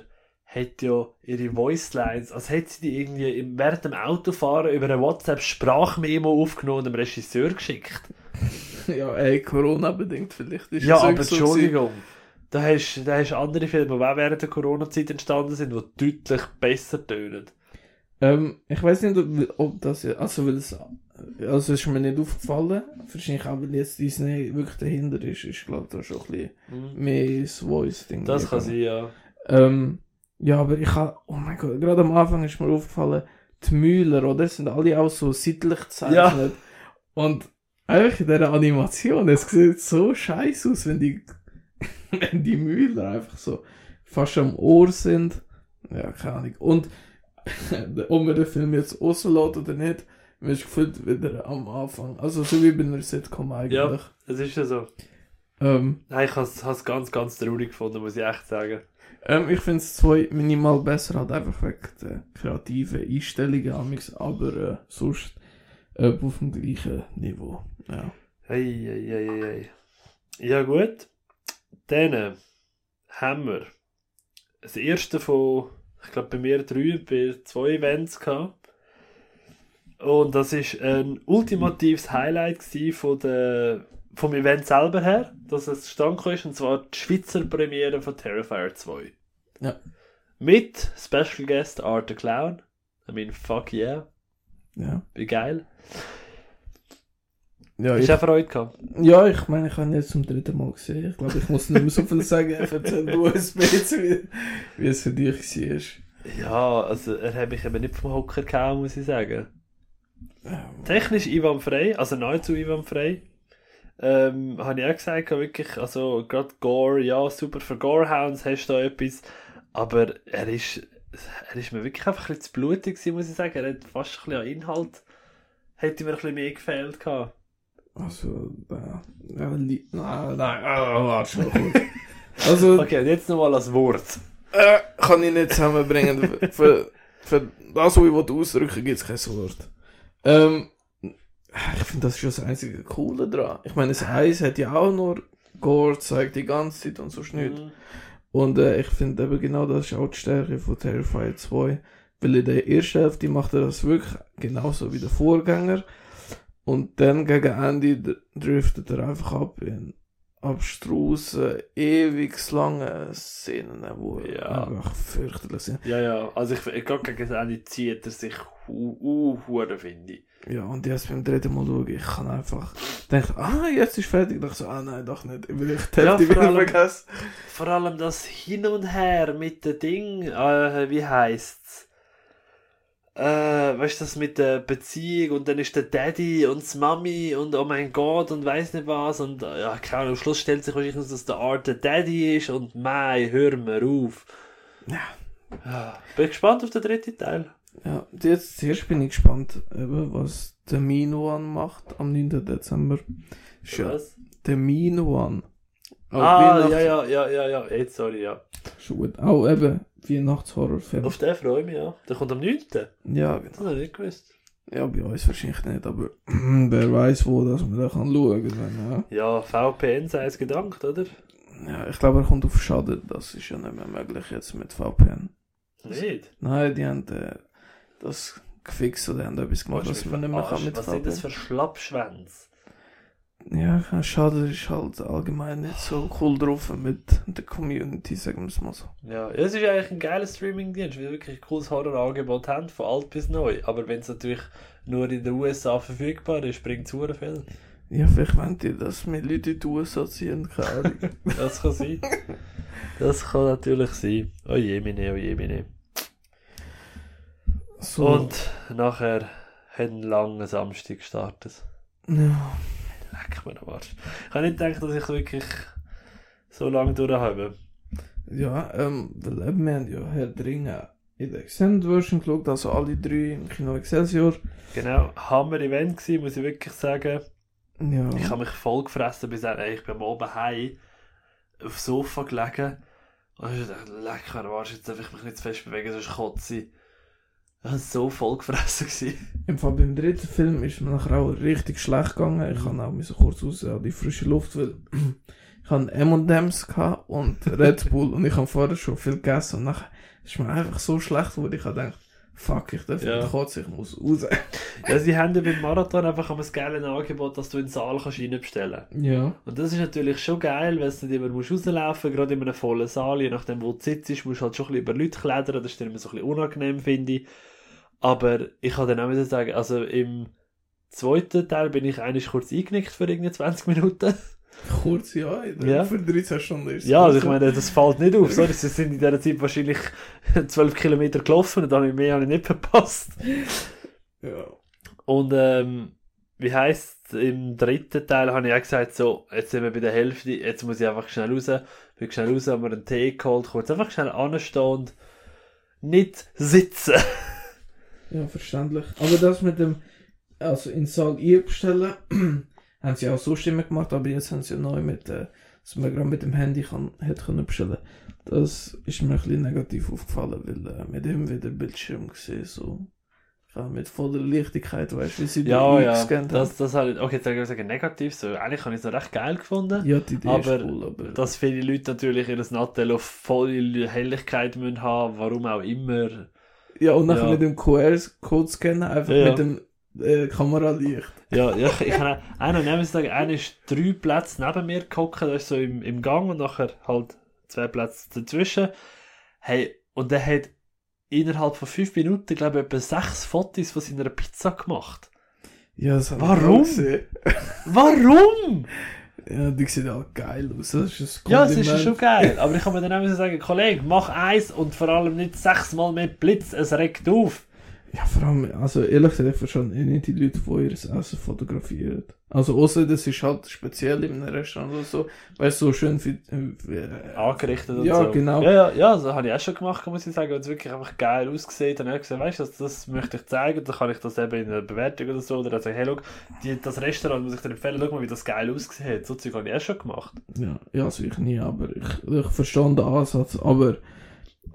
A: hat ja ihre Voicelines, als hätte sie die irgendwie während dem Autofahren über eine WhatsApp-Sprachmemo aufgenommen und dem Regisseur geschickt. [LAUGHS]
B: ja, ey, Corona-bedingt vielleicht. Ist
A: Ja, aber
B: so
A: Entschuldigung. Da hast, da hast andere Filme, die auch während der Corona-Zeit entstanden sind, die deutlich besser tönen.
B: Ähm, ich weiß nicht, ob, ob das, also, weil es, also, es ist mir nicht aufgefallen. Wahrscheinlich auch, weil jetzt Disney wirklich dahinter ist, ist, glaube ich, da schon ein bisschen mehr das Voice-Ding.
A: Das kann sein, ja.
B: Ähm, ja, aber ich habe, oh mein Gott, gerade am Anfang ist mir aufgefallen, die Müller, oder? Sind alle auch so seitlich gezeichnet. Und einfach in dieser Animation, es sieht so scheiße aus, wenn die, [LAUGHS] wenn die Müller einfach so fast am Ohr sind. Ja, keine Ahnung. Und, [LAUGHS] ob man den Film jetzt rauslässt oder nicht, man ist gefühlt wieder am Anfang. Also so wie bei einer Sitcom eigentlich.
A: Ja. Das ist ja so.
B: Ähm,
A: Nein, ich habe es ganz, ganz traurig gefunden, muss ich echt sagen.
B: Ähm, ich finde es zwei minimal besser, halt einfach wegen der kreativen Einstellungen, amix, aber äh, sonst äh, auf dem gleichen Niveau. Ja.
A: Hey, hey, hey, hey. Ja, gut. Dann äh, haben wir das erste von, ich glaube, bei mir drei, bei zwei Events gehabt. Und das ist ein ultimatives Highlight von der, vom Event selber her, dass es zustande ist, und zwar die Schweizer Premiere von Terrifier 2.
B: Ja.
A: Mit Special Guest Art the Clown. I mean, fuck yeah.
B: Ja.
A: Wie geil.
B: Ja,
A: Hast
B: ich,
A: du auch Freude gehabt?
B: ja, ich meine, ich habe ihn jetzt zum dritten Mal gesehen. Ich glaube, ich muss nicht mehr so viel sagen. Erzähl du ein bisschen, wie, wie es für dich war.
A: Ja, also er hat mich eben nicht vom Hocker gehauen, muss ich sagen.
B: Ähm,
A: Technisch einwandfrei, also nahezu einwandfrei. Ähm, habe ich auch gesagt, wirklich, also gerade Gore, ja, super für Gorehounds hast du da etwas, aber er ist, er ist mir wirklich einfach ein bisschen zu blutig gewesen, muss ich sagen. Er hat fast ein bisschen an Inhalt, hätte mir ein bisschen mehr gefehlt gehabt.
B: Also, äh, li- nein, nein, ah, warte schon kurz. [LAUGHS] Also,
A: Okay, und jetzt nochmal als Wort.
B: äh, kann ich nicht zusammenbringen. für, für, das, was ich will ausdrücken gibt es kein Wort. Ähm, ich finde, das ist ja das einzige Coole dran. Ich meine, das Eis hat ja auch nur Gore zeigt die ganze Zeit und so nicht.
A: Mhm.
B: Und äh, ich finde eben genau das ist auch die Stärke von Terrifier 2. Weil in der ersten Hälfte macht er das wirklich genauso wie der Vorgänger. Und dann gegen Ende driftet er einfach ab in abstruse, ewig lange Szenen, wo
A: Ja.
B: einfach fürchterlich sind.
A: Ja, ja, also ich, ich gerade gegen das Ende zieht er sich hu, hu, hure, finde ich.
B: Ja, und jetzt beim dritten Mal schauen, ich kann einfach denken, ah, jetzt ist fertig. Ich so, ah nein, doch nicht. Ich will echt die
A: Ja, vor
B: wieder
A: allem-
B: vergessen.
A: Vor allem das Hin und Her mit dem Ding, äh, wie heisst's? Äh, weißt du, das mit der Beziehung und dann ist der Daddy und die Mami und oh mein Gott und weiß nicht was und äh, ja, keine Ahnung, am Schluss stellt sich wahrscheinlich dass der Art der Daddy ist und mei, hör mir auf.
B: Ja.
A: Ja, bin gespannt auf den dritten Teil.
B: Ja, jetzt zuerst bin ich gespannt, eben, was der One macht am 9. Dezember. Ja
A: Was?
B: der Mean One. Auch
A: Ah, ja, ja, ja, ja, ja, jetzt, sorry, ja.
B: Schon gut. Auch eben Weihnachtshorrorfilm.
A: Auf den freue ich mich, ja. Der kommt am 9. Das
B: Ja, genau.
A: habe ich nicht gewusst.
B: Ja, bei uns wahrscheinlich nicht, aber [CLEARS THROAT] wer weiß wo, dass man da kann schauen kann. Ja.
A: Ja, VPN sei es gedankt, oder?
B: ja, ich glaube, er kommt auf Schaden. Das ist ja nicht mehr möglich jetzt mit VPN.
A: Nicht.
B: Nein, die haben äh, das gefixt oder haben etwas gemacht, was man nicht mehr kann mit
A: Was sind das für Schlappschwänze?
B: Ja, schade ist halt allgemein nicht so cool drauf mit der Community, sagen wir es mal so.
A: Ja, es ist eigentlich ein geiler Streaming-Dienst, weil wir wirklich ein cooles Horrorangebot haben, von alt bis neu. Aber wenn es natürlich nur in den USA verfügbar ist, bringt es sehr viel.
B: Ja, vielleicht wollen die, dass wir Leute in die USA ziehen, keine Ahnung.
A: Das kann sein. Das kann natürlich sein. Oh je, meine, oh je, meine.
B: So,
A: Und nachher hat ein langer Samstag gestartet.
B: ja,
A: Leck mir am Arsch. Ich habe nicht gedacht, dass ich wirklich so lange durchhabe.
B: ja, ähm, weil eben, wir haben ja Herr der Ringe in der Extended Version geschaut, also alle drei im Kino Excelsior.
A: Genau, Hammer-Event gewesen, muss ich wirklich sagen.
B: Ja,
A: Ich habe mich voll gefressen bis dann, ey, ich bin oben heim aufs Sofa gelegen und ich dachte, leck Arsch, jetzt darf ich mich nicht zu fest bewegen, sonst kotze ich. Ich war so voll gefressen. Gewesen.
B: im Fall beim dritten Film ist mir nachher auch richtig schlecht gegangen. Ich habe auch müssen kurz raus an die frische Luft, weil [CLEARS THROAT] ich hatte M&M's und [LAUGHS] Red Bull und ich habe vorher schon viel gegessen und nachher ist mir einfach so schlecht, wo ich gedacht, fuck, ich darf
A: Ja.
B: nicht kotzen, ich muss raus. [LAUGHS]
A: Ja, sie haben ja beim Marathon einfach ein geiles Angebot, dass du in den Saal kannst reinbestellen
B: Ja.
A: Und das ist natürlich schon geil, weil du nicht immer musst rauslaufen musst, gerade in einem vollen Saal, je nachdem wo du sitzt, musst du halt schon ein bisschen über Leute klettern, das ist dann immer so ein bisschen unangenehm, finde ich. Aber ich kann dann auch wieder sagen, also im zweiten Teil bin ich eigentlich kurz eingenickt für irgendwie 20 Minuten. [LAUGHS]
B: Kurz, ja,
A: Ja.
B: für 13 Stunden ist
A: Ja, also ich meine, das fällt nicht auf. Sorry, sie sind in dieser Zeit wahrscheinlich [LAUGHS] 12 Kilometer gelaufen und dann habe ich mehr habe ich nicht verpasst.
B: Ja.
A: Und ähm, wie heisst im dritten Teil habe ich auch gesagt, so, jetzt sind wir bei der Hälfte, jetzt muss ich einfach schnell raus. Bin schnell raus, haben wir einen Tee geholt, kurz einfach schnell anstehen und nicht sitzen. [LAUGHS]
B: Ja, verständlich. Aber das mit dem, also in Saal einbestellen, [CLEARS THROAT] haben sie auch so Stimme gemacht, aber jetzt haben sie ja neu mit, äh, dass man gerade mit dem Handy kann, hätte können bestellen. Das ist mir ein bisschen negativ aufgefallen, weil äh, mit dem wieder Bildschirm gesehen, so. Ja, mit voller Lichtigkeit, weißt du, wie sie die
A: Ja, ja,
B: eingescannt haben.
A: das, das habe ich, okay, jetzt habe ich sagen negativ, so, eigentlich habe ich es noch recht geil gefunden.
B: Ja, die Idee
A: aber
B: ist cool, aber...
A: Dass viele Leute natürlich ihr Nattel auf volle Helligkeit müssen haben, warum auch immer.
B: Ja, und nachher
A: ja.
B: mit dem QR-Code scannen, einfach
A: Ja.
B: mit dem äh, Kameralicht.
A: Ja, ja ich, ich kann auch- einer neben mir sagen, einer ist drei Plätze neben mir gehockt, der ist so im, im Gang und nachher halt zwei Plätze dazwischen. Hey, und der hat innerhalb von fünf Minuten, glaube ich, etwa sechs Fotos von seiner Pizza gemacht.
B: Ja, das
A: Warum? Warum? [LAUGHS]
B: Ja, die sieht auch geil aus. Das ist ein
A: Ja, es ist schon geil. [LAUGHS] Aber ich kann mir dann auch sagen, Kollege, mach eins und vor allem nicht sechsmal mit Blitz, es regt auf.
B: Ja, vor allem, also ehrlich gesagt, ich verstehe eh nicht die Leute, die ihr Essen fotografieren. Also, außer das ist halt speziell in einem Restaurant oder so, weil es so schön viel. Äh,
A: Angerichtet und
B: Ja,
A: so.
B: genau.
A: Ja, ja, ja, das habe ich auch schon gemacht, muss ich sagen. Wenn es wirklich einfach geil aussieht, dann habe ich gesagt, weißt du, das, das möchte ich zeigen, dann kann ich das eben in einer Bewertung oder so, oder dann sage ich, hey, schau, die, das Restaurant muss ich dir empfehlen, schau mal, wie das geil aussieht. So Zeug habe ich auch schon gemacht.
B: ja, ja, also ich nie, aber ich, ich verstehe den Ansatz, aber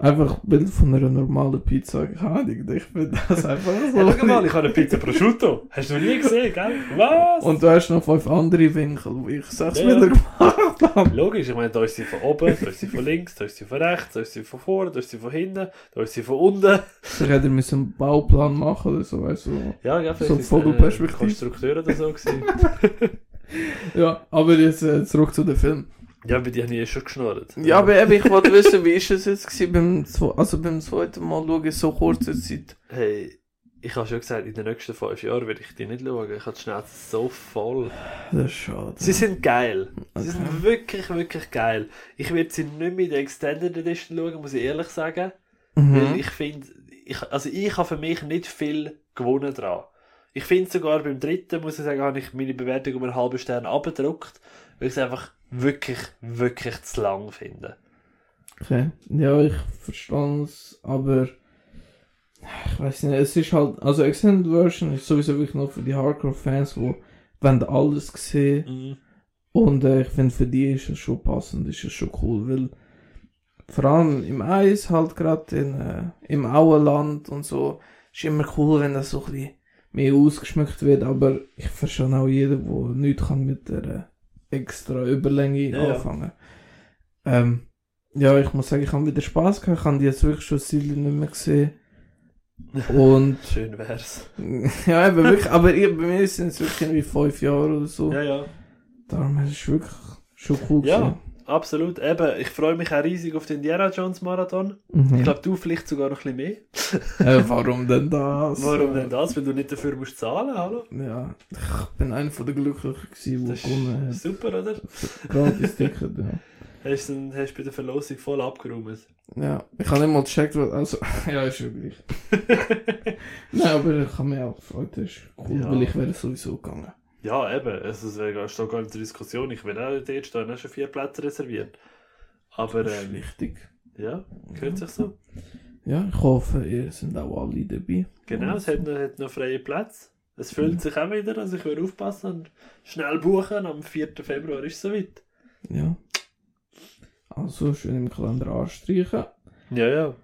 B: einfach Bild von einer normalen Pizza, Ahnung, ich finde das einfach so.
A: Hey, schau mal, ich habe eine Pizza Prosciutto. Hast du noch nie gesehen, gell? Was?
B: Und du hast noch fünf andere Winkel, wo ich sechs
A: Ja,
B: wieder gemacht habe.
A: Logisch, ich meine, da ist sie von oben, da ist sie von links, da ist sie von rechts, da ist sie von vorne, da ist sie von hinten, da ist sie von unten.
B: Ich hätte müssen einen Bauplan machen oder so, weißt du.
A: Ja, ja,
B: So
A: vielleicht ist
B: Vogelperspektive.
A: äh, Konstrukteur oder so gewesen. [LAUGHS]
B: Ja, aber jetzt äh, zurück zu dem Film.
A: Ja, bei dir habe ich eh schon geschnurrt.
B: Ja, aber eben, ich wollte wissen, wie ist es jetzt gewesen beim, zwe- also beim zweiten Mal schauen, so kurze Zeit.
A: Hey, ich habe schon gesagt, in den nächsten fünf Jahren werde ich die nicht schauen. Ich habe die Schnauze so voll.
B: Das ist schade.
A: Sie sind geil. Sie sind wirklich, wirklich geil. Ich werde sie nicht mehr in der Extended Edition schauen, muss ich ehrlich sagen. Weil
B: Mhm.
A: ich finde, ich, also ich habe für mich nicht viel gewonnen dran. Ich finde sogar beim dritten, muss ich sagen, habe ich meine Bewertung um einen halben Stern abgedruckt, weil ich es einfach wirklich, wirklich zu lang finde.
B: Okay. Ja, ich verstehe es, aber ich weiß nicht, es ist halt, also Extended Version ist sowieso wirklich nur für die Hardcore-Fans, die wollen alles sehen.
A: Mhm.
B: Und äh, ich finde, für die ist es schon passend, ist es schon cool, weil vor allem im Eis halt gerade in, äh, im Auenland und so, ist immer cool, wenn das so ein bisschen mehr ausgeschmückt wird, aber ich verstehe auch jeden, der nichts kann mit der äh, extra Überlänge
A: Ja, ja.
B: anfangen. Ähm, ja, ich muss sagen, ich habe wieder Spaß gehabt, ich habe die jetzt wirklich schon Ziele nicht mehr gesehen. [LAUGHS] Und
A: Schön wär's. [LAUGHS]
B: ja, eben wirklich, aber ich, bei mir sind es wirklich irgendwie fünf Jahre oder so.
A: Ja, ja.
B: Darum ist es wirklich schon cool
A: Ja.
B: gewesen.
A: Absolut. Eben, ich freue mich auch riesig auf den Indiana Jones Marathon.
B: Mhm.
A: Ich glaube, du vielleicht sogar noch ein bisschen mehr. [LAUGHS]
B: äh, warum denn das?
A: Warum denn das? Weil du nicht dafür musst zahlen, hallo?
B: Ja, ich bin einer von den Glücklichen gewesen, die gewonnen hat.
A: super, oder?
B: Gratis Ticket, ja. [LAUGHS]
A: Hast du hast bei der Verlosung voll abgeräumt.
B: Ja, ich habe nicht mal gecheckt, was, also, [LAUGHS] ja, ist schon gleich. Nein, aber ich habe mich auch gefreut, das ist cool,
A: Ja.
B: weil ich wäre sowieso gegangen.
A: Ja, eben. Es ist- es steht gar nicht zur Diskussion. Ich will auch dort stehen. Habe schon vier Plätze reserviert. Aber,
B: Das ist
A: ähm,
B: wichtig.
A: ja, gehört sich so.
B: Ja, ich hoffe, ihr sind auch alle dabei.
A: Genau, es hat noch, hat noch freie Plätze. Es füllt sich auch wieder, also ich will aufpassen und schnell buchen. Am 4. Februar ist es soweit.
B: Ja. Also, schön im Kalender anstreichen.
A: Ja, ja.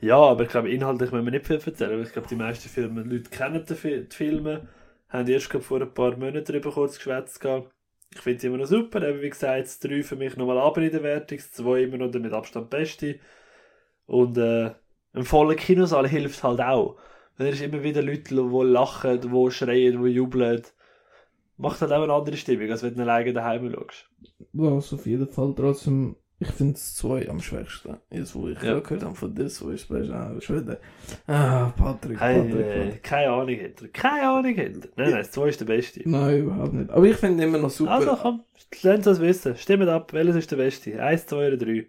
A: Ja, aber ich glaube, inhaltlich müssen wir nicht viel erzählen. weil Ich glaube, die meisten Filme, Leute kennen die Filme, haben erst vor ein paar Monaten darüber kurz geschwätzt. Ich finde sie immer noch super. Eben, wie gesagt, das 3 für mich nochmal ab in der Wertung, das 2 immer noch der mit Abstand beste. Und äh, ein voller Kinosaal hilft halt auch. Weil es immer wieder Leute, die lachen, die schreien, die jubeln. Macht halt auch eine andere Stimmung, als wenn du alleine daheim schaust.
B: Was auf jeden Fall trotzdem, ich finde es zwei am schwächsten. Jetzt, wo ich
A: Ja.
B: gehört habe von das, wo ich spreche, ah, schon wieder, ah, Patrick,
A: Hey,
B: Patrick,
A: äh,
B: Patrick.
A: keine Ahnung hinter. Keine Ahnung hinter. Nein, nein, das 2 ist der beste.
B: Nein, überhaupt nicht. Aber ich finde immer noch super.
A: Also komm, lasst uns wissen. Stimmt ab, welches ist der beste? Eins, zwei oder drei?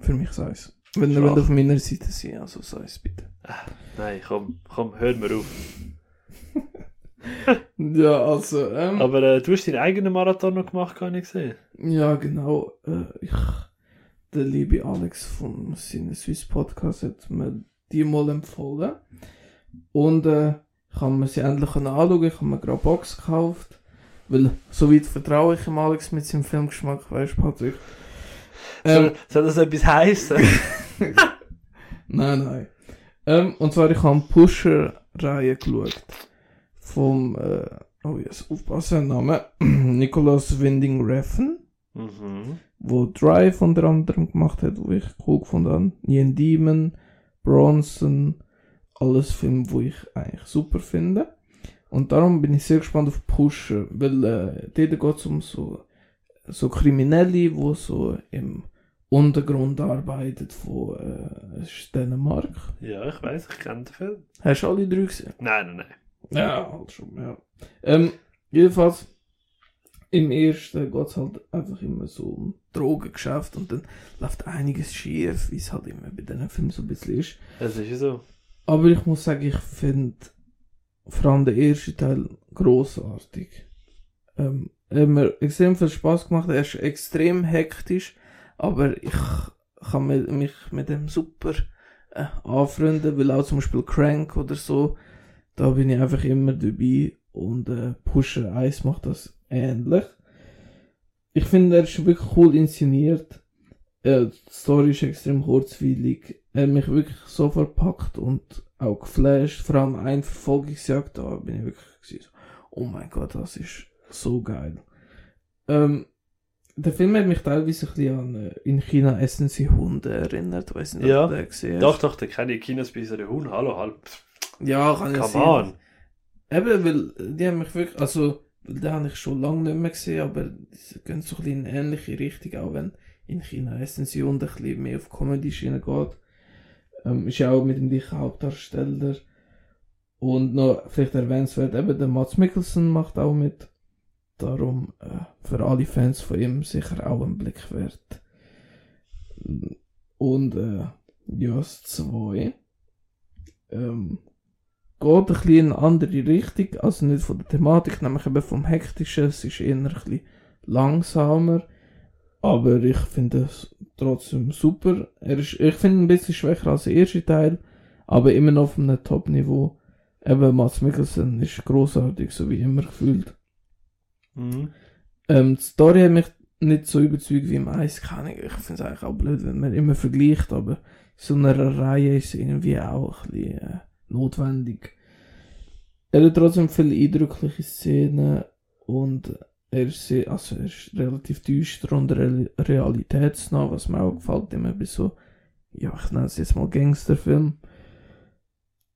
B: Für mich sei es. Wenn ihr auf meiner Seite sein, also sei es bitte.
A: Nein, komm, komm, hör mir auf. [LAUGHS]
B: Ja, also, ähm,
A: Aber äh, du hast deinen eigenen Marathon noch gemacht, kann ich sehen.
B: ja, genau. Äh, ich, der liebe Alex von seinem Swiss Podcast hat mir die mal empfohlen. Und äh, ich habe mir sie endlich anschauen. Ich habe mir gerade Box gekauft. Weil, soweit vertraue ich dem Alex mit seinem Filmgeschmack, weißt du, Patrick. Ähm,
A: Soll, soll das etwas heißen? [LAUGHS]
B: Nein, nein. Ähm, und zwar, ich habe Pusher-Reihe geschaut. Vom, äh, oh jetzt aufpassen, Name. [CLEARS THROAT] Nicholas Winding Refn,
A: mhm.
B: wo Drive unter anderem gemacht hat, wo ich cool gefunden habe. Ian Demon, Bronson, alles Filme, wo ich eigentlich super finde. Und darum bin ich sehr gespannt auf Pusher, weil äh, dort geht es um so, so Kriminelle, die so im Untergrund arbeitet von äh, Dänemark.
A: Ja, ich weiß, ich kenne den Film.
B: Hast du alle drei gesehen?
A: Nein, nein, nein.
B: Ja, halt schon, ja. Ähm, jedenfalls, im ersten geht es halt einfach immer so um Drogengeschäft und dann läuft einiges schief, wie es halt immer bei diesen Filmen so ein bisschen ist.
A: Das ist ja so.
B: Aber ich muss sagen, ich finde vor allem der erste Teil großartig. Ähm, er hat mir extrem viel Spaß gemacht. Er ist extrem hektisch, aber ich kann mich mit dem super äh, anfreunden, weil auch zum Beispiel Crank oder so, da bin ich einfach immer dabei und äh, Pusher 1 macht das ähnlich. Ich finde, er ist wirklich cool inszeniert. Äh, die Story ist extrem kurzweilig. Er hat mich wirklich so verpackt und auch geflasht. Vor allem ein Verfolgungsjagd, da bin ich wirklich gewesen, so, oh mein Gott, das ist so geil. Ähm, der Film hat mich teilweise ein bisschen an äh, in China essen sie Hunde erinnert. Weiß nicht,
A: Ja.
B: ob du den gesehen hast.
A: Doch, doch, der kenne ich Kinosbeiser, der Huhn, hallo, hallo.
B: Ja, kann ich
A: Come
B: sehen.
A: on.
B: Eben, weil die haben mich wirklich, also, den habe ich schon lange nicht mehr gesehen, aber die gehen so ein bisschen in eine ähnliche Richtung, auch wenn in China essen sie und ein bisschen mehr auf Comedy-Schiene geht. Ähm, ist ja auch mit dem gleichen Hauptdarsteller. Und noch vielleicht erwähnenswert, eben der Mats Mikkelsen macht auch mit. Darum äh, für alle Fans von ihm sicher auch ein Blick wert. Und äh, ja, das 2 ähm, geht ein bisschen in eine andere Richtung, also nicht von der Thematik, nämlich eben vom Hektischen, es ist eher ein bisschen langsamer, aber ich finde es trotzdem super. Er ist, ich finde ihn ein bisschen schwächer als der erste Teil, aber immer noch auf einem Top-Niveau. Eben Mats Mikkelsen ist großartig, so wie immer gefühlt.
A: Mhm.
B: Ähm, die Story hat mich nicht so überzeugt wie im Eis, keine. Ich finde es eigentlich auch blöd, wenn man immer vergleicht, aber so einer Reihe ist irgendwie auch ein bisschen äh, notwendig. Er hat trotzdem viele eindrückliche Szenen und er ist, sehr, also er ist relativ düster und real realitätsnah, was mir auch gefällt, immer bei so, ja, ich nenne es jetzt mal Gangsterfilm.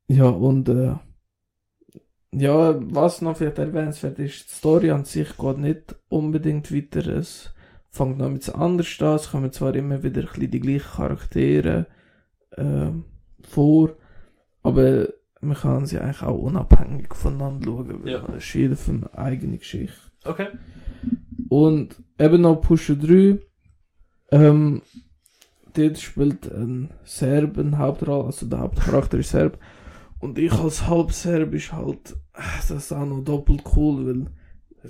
B: Ja, und äh, ja, was noch vielleicht erwähnenswert ist, die Story an sich geht nicht unbedingt weiter. Es fängt noch mit anders an. Es kommen zwar immer wieder ein bisschen die gleichen Charaktere ähm, vor, aber man kann sie eigentlich auch unabhängig voneinander schauen, weil
A: Ja.
B: es ist jeder für eine eigene Geschichte.
A: Okay.
B: Und eben noch Pusher 3. Ähm, dort spielt ein Serb eine Hauptrolle, also der Hauptcharakter ist Serb. Und ich als halb Serbisch halt, äh, das ist auch noch doppelt cool, weil,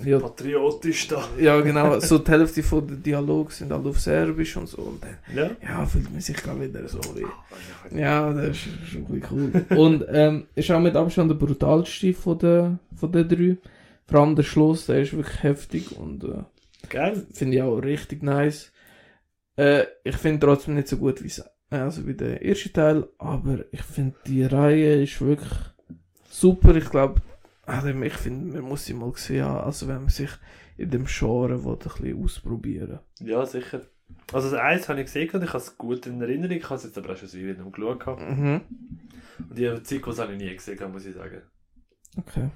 B: ja,
A: Patriotisch da.
B: ja genau, so die Hälfte von den Dialogen sind halt auf Serbisch und so. Und dann,
A: Ja.
B: ja, fühlt man sich gerade wieder so wie. Ja, das ist schon ein bisschen cool. Und ähm, ist auch mit Abstand der brutalste von den, von den drei. Vor allem der Schluss, der ist wirklich heftig und äh,
A: Geil.
B: finde ich auch richtig nice. Äh, ich finde trotzdem nicht so gut wie, also wie der erste Teil, aber ich finde die Reihe ist wirklich super. Ich glaube, also ich finde, man muss sie mal sehen, also wenn man sich in dem Genre will, ein bisschen ausprobieren
A: Ja, sicher. Also das Eis habe ich gesehen und ich habe es gut in Erinnerung. Ich habe es jetzt aber auch schon Weile geschaut. gehabt.
B: Mhm.
A: Und die Zyklos habe ich nie gesehen, muss ich sagen.
B: Okay,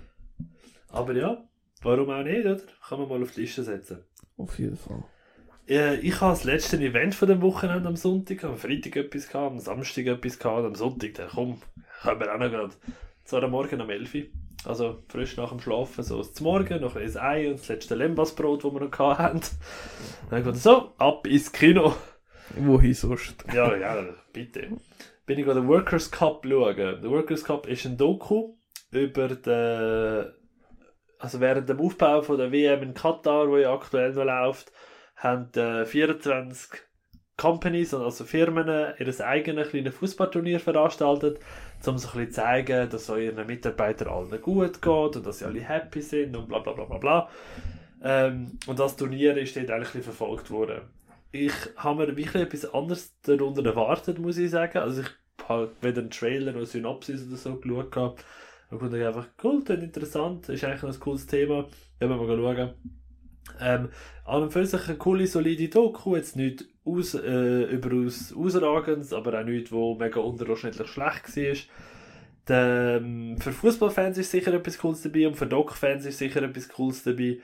A: Aber ja, warum auch nicht, oder? Kann man mal auf die Liste setzen.
B: auf jeden Fall.
A: Äh, Ich habe das letzte Event von dem Wochenende am Sonntag, am Freitag etwas gehabt, am Samstag etwas gehabt, und am Sonntag, dann komm, können wir auch noch gerade. So am Morgen um 11 Uhr. Also frisch nach dem Schlafen, so zum Morgen, noch ein Ei und das letzte Lembasbrot, das wir noch haben. Dann habe ich so, ab ins Kino.
B: Wohin sonst?
A: Ja, ja, bitte. Bin ich den Workers Cup schauen. Der Workers Cup ist ein Doku über den, also während dem Aufbau von der WM in Katar, wo ja aktuell noch läuft, haben äh, 24 Companies, also Firmen, ihr eigenes kleines Fußballturnier veranstaltet, um so ein bisschen zu zeigen, dass es ihren Mitarbeitern allen gut geht und dass sie alle happy sind und bla bla bla bla bla. Ähm, und das Turnier ist dort eigentlich verfolgt worden ich habe mir wirklich etwas anderes darunter erwartet, muss ich sagen. Also ich habe weder einen Trailer noch Synopsis oder so geschaut gehabt. Und konnte einfach, cool, das interessant, ist eigentlich ein cooles Thema. Werden wir mal schauen. Ähm, an und für sich eine coole, solide Doku, jetzt nicht aus, äh, überaus ausragendes, aber auch nicht, wo mega unterdurchschnittlich schlecht war. Der, ähm, für Fußballfans ist sicher etwas Cooles dabei und für Doc-Fans ist sicher etwas Cooles dabei.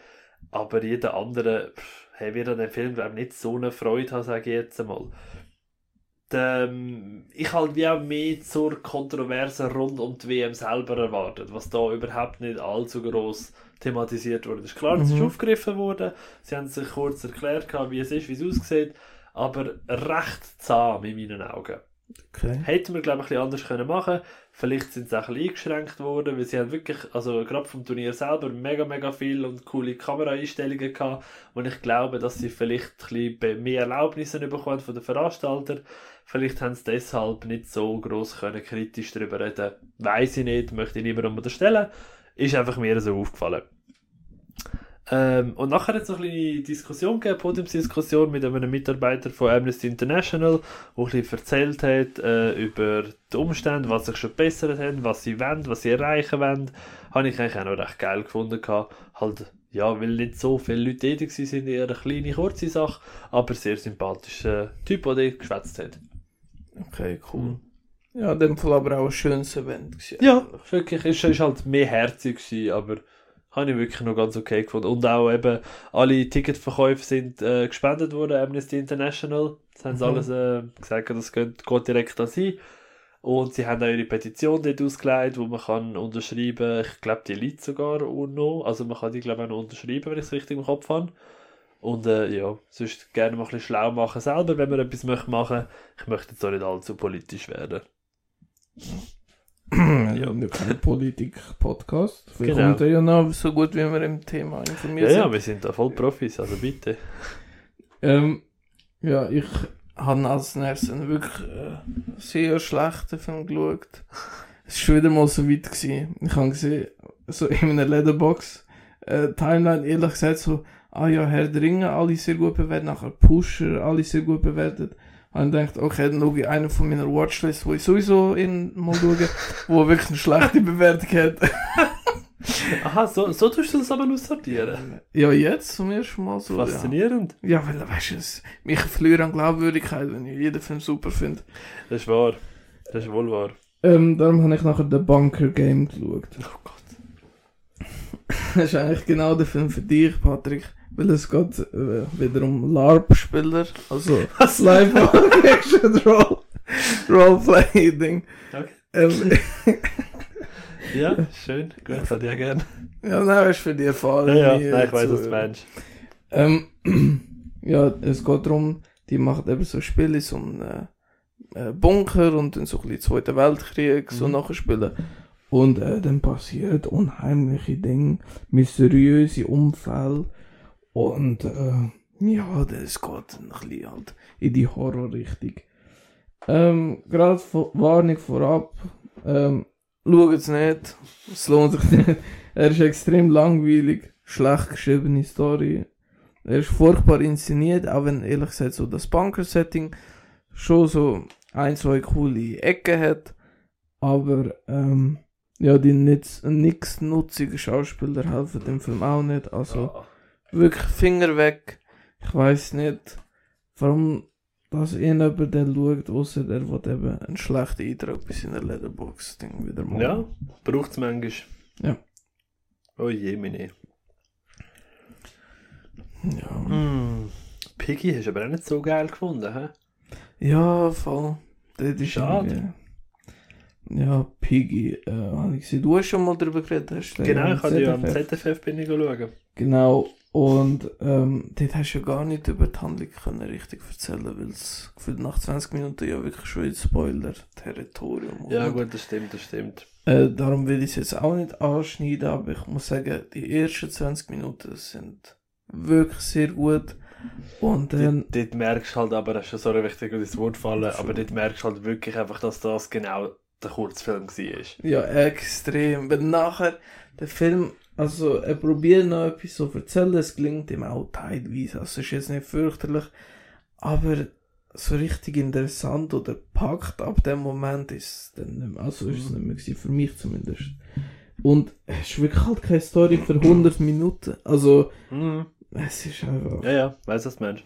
A: Aber jeder andere hey, wird an dem Film glaub, ich, nicht so eine Freude haben, sage ich jetzt einmal. Der, ähm, ich halt wie auch mehr zur Kontroverse rund um die WM selber erwartet, was da überhaupt nicht allzu groß thematisiert wurde. Es ist klar, es ist
B: Mhm.
A: aufgegriffen worden, sie haben sich kurz erklärt, wie es ist, wie es aussieht, aber recht zahm in meinen Augen.
B: Okay.
A: Hätten wir, glaube ich, ein bisschen anders können machen Vielleicht sind sie auch ein bisschen eingeschränkt worden, weil sie haben wirklich, also gerade vom Turnier selber, mega, mega viel und coole Kameraeinstellungen gehabt. Und ich glaube, dass sie vielleicht ein bisschen mehr Erlaubnisse bekommen von den Veranstaltern. Vielleicht haben sie deshalb nicht so gross können kritisch darüber reden. Weiß ich nicht, möchte ich niemandem unterstellen. Ist einfach mir so aufgefallen. Ähm, und nachher hat es noch eine Diskussion gegeben, Podiumsdiskussion mit einem Mitarbeiter von Amnesty International, der ein bisschen erzählt hat äh, über die Umstände, was sich schon verbessert haben, was sie wollen, was sie erreichen wollen. Habe ich eigentlich auch noch recht geil gefunden. Gehabt. Halt, ja, weil nicht so viele Leute tätig sind, eher eine kleine, kurze Sache, aber sehr sympathischer Typ, der dort geschwätzt hat.
B: Okay, cool. Ja, in dem Fall aber auch ein schönes Event. Gewesen,
A: Ja,
B: eigentlich.
A: wirklich, es war halt mehr herzig, gewesen, aber habe ich wirklich noch ganz okay gefunden. Und auch eben, alle Ticketverkäufe sind äh, gespendet worden, Amnesty International. Das haben sie
B: Mhm.
A: alles äh, gesagt, das geht, geht direkt an sie. Und sie haben auch ihre Petition dort ausgelegt, wo man kann unterschreiben, ich glaube, die liegt sogar auch noch. Also man kann die, glaube ich, auch noch unterschreiben, wenn ich es richtig im Kopf habe. Und äh, ja, sonst gerne mal ein bisschen schlau machen selber, wenn man etwas möchte machen. Ich möchte jetzt auch nicht allzu politisch werden. [CLEARS THROAT]
B: ja. Und ja kein Politik-Podcast. Wir
A: Genau.
B: kommen ja noch so gut, wie wir im Thema informiert
A: Ja, ja,
B: sind.
A: wir sind da voll Profis, also bitte.
B: Ähm, ja, ich habe als nächstes einen wirklich äh, sehr schlechten Film geschaut. Es war wieder mal so weit. Gewesen. Ich habe gesehen, so in einer Leatherbox, äh, Timeline, ehrlich gesagt, so, ah ja, Herr der Ringe, alle sehr gut bewertet, nachher Pusher, alle sehr gut bewertet. Und ich dachte, okay, dann schaue ich einen von meiner Watchlist, wo ich sowieso in mal schaue, wo wirklich eine schlechte [LAUGHS] Bewertung hat.
A: Aha, so, so tust du das aber aussortieren.
B: ja, jetzt zum ersten Mal so. Ja.
A: Faszinierend.
B: Ja, weil, weißt du, es- ich verliere an Glaubwürdigkeit, wenn ich jeden Film super finde.
A: Das ist wahr. Das ist wohl wahr.
B: Ähm, darum habe ich nachher The Bunker Game geschaut.
A: Oh Gott. [LAUGHS]
B: Das ist eigentlich genau der Film für dich, Patrick. Weil es geht äh, wieder um LARP-Spieler. Also? [LAUGHS] Live-Action-Role. Roleplay-Ding.
A: Okay.
B: Ähm, [LAUGHS]
A: Ja, schön. Gut, hat ja gern.
B: ja, nein, ist für die Erfahrung.
A: Ja, ja, nein, ich weiß, was du meinst.
B: Ähm, [CLEARS THROAT] ja, es geht darum, die machen eben so Spiele in so einem äh, äh, Bunker und dann so ein bisschen Zweiten Weltkrieg so
A: Mhm.
B: nachspielen. Und äh, dann passieren unheimliche Dinge, mysteriöse Unfälle und äh, ja, das geht ein bisschen halt in die Horrorrichtung. Ähm, Gerade Warnung vorab, ähm, schaut es nicht, es lohnt sich nicht. [LAUGHS] Er ist extrem langweilig, schlecht geschriebene Story. Er ist furchtbar inszeniert, auch wenn ehrlich gesagt so das Bunker-Setting schon so ein, zwei coole Ecken hat. Aber ähm, ja, die nix, nix nutzigen Schauspieler helfen dem Film auch nicht. Also. Wirklich Finger weg. Ich weiß nicht, warum dass irgendjemand der schaut, außer der will eben einen schlechten Eindruck bei seiner Letterbox-Ding wieder machen.
A: Ja, braucht es manchmal.
B: Ja.
A: Oh je, meine.
B: Ja,
A: Hm. Piggy hast du aber auch nicht so geil gefunden, hä?
B: ja voll. Das ist
A: Schade.
B: irgendwie- Ja, Piggy, äh, habe ich gesehen. Du hast schon mal darüber geredet, hast du
A: Genau, ich hatte ja am. ZFF bin ich schauen.
B: Genau, und ähm, dort hast du ja gar nicht über die Handlung können richtig erzählen, weil es gefühlt nach 20 Minuten ja wirklich schon ins Spoiler-Territorium
A: Ja, gut, das stimmt, das stimmt.
B: Äh, darum will ich es jetzt auch nicht anschneiden, aber ich muss sagen, die ersten 20 Minuten sind wirklich sehr gut. Und dann,
A: Dort, dort merkst du halt, aber das ist schon so ein wichtig ins Wort fallen, aber dort merkst du halt wirklich einfach, dass das genau der Kurzfilm war.
B: ja, extrem. Weil nachher der Film, also er probiert noch etwas zu erzählen, es gelingt ihm auch teilweise. Also es ist jetzt nicht fürchterlich, aber so richtig interessant oder packt ab dem Moment ist es dann nicht mehr, also ist es nicht mehr gewesen, für mich zumindest. Und es ist wirklich halt keine Story für 100 Minuten. Also,
A: Mhm.
B: es ist einfach.
A: Ja, ja, weiss was du meinst.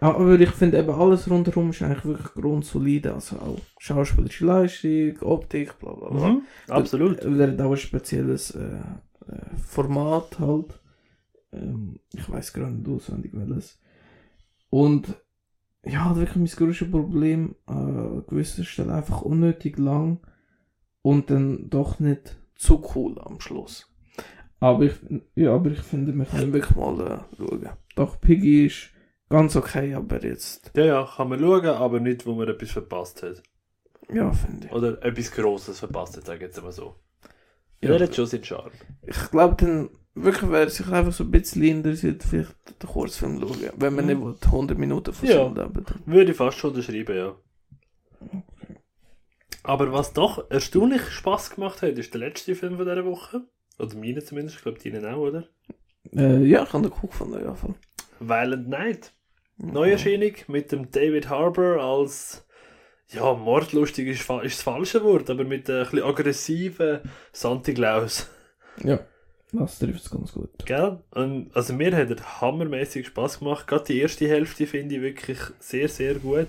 B: Aber ich finde eben alles rundherum ist eigentlich wirklich grundsolide. Also auch schauspielerische Leistung, Optik, bla bla bla.
A: Mhm. Absolut.
B: Er hat auch ein spezielles äh, äh, Format halt. Ähm, ich weiß gerade nicht auswendig welches. Und ja, hat wirklich mein größtes Problem an gewissen Stellen einfach unnötig lang und dann doch nicht zu cool am Schluss. Aber ich, ja, aber ich finde, wir können wirklich mal äh, schauen. Doch, Piggy ist ganz okay, aber jetzt
A: Ja, ja, kann man schauen, aber nicht, wo man etwas verpasst hat.
B: Ja, finde ich.
A: Oder etwas Grosses verpasst hat, sage ich jetzt mal so.
B: Ja.
A: Der hat schon seinen Charme.
B: Ich glaube dann, wirklich wäre sich einfach so ein bisschen interessiert, vielleicht den Kurzfilm schauen. Wenn man
A: Mhm.
B: nicht will, 100 Minuten von
A: Ja.
B: dann.
A: Würde ich fast schon unterschreiben, ja. Aber was doch erstaunlich Spaß gemacht hat, ist der letzte Film von dieser Woche. Oder meine zumindest, ich glaube deinen auch, oder?
B: Äh, ja, ich habe den cool gefunden, ja. Voll.
A: Violent Night. Neuerscheinung mit dem David Harbour als ja, mordlustig ist, ist das falsche Wort, aber mit einem bisschen aggressiven Santi Claus.
B: Ja, das trifft es ganz gut.
A: Gell? Und, also mir hat er hammermäßig Spaß gemacht. Gerade die erste Hälfte finde ich wirklich sehr, sehr gut.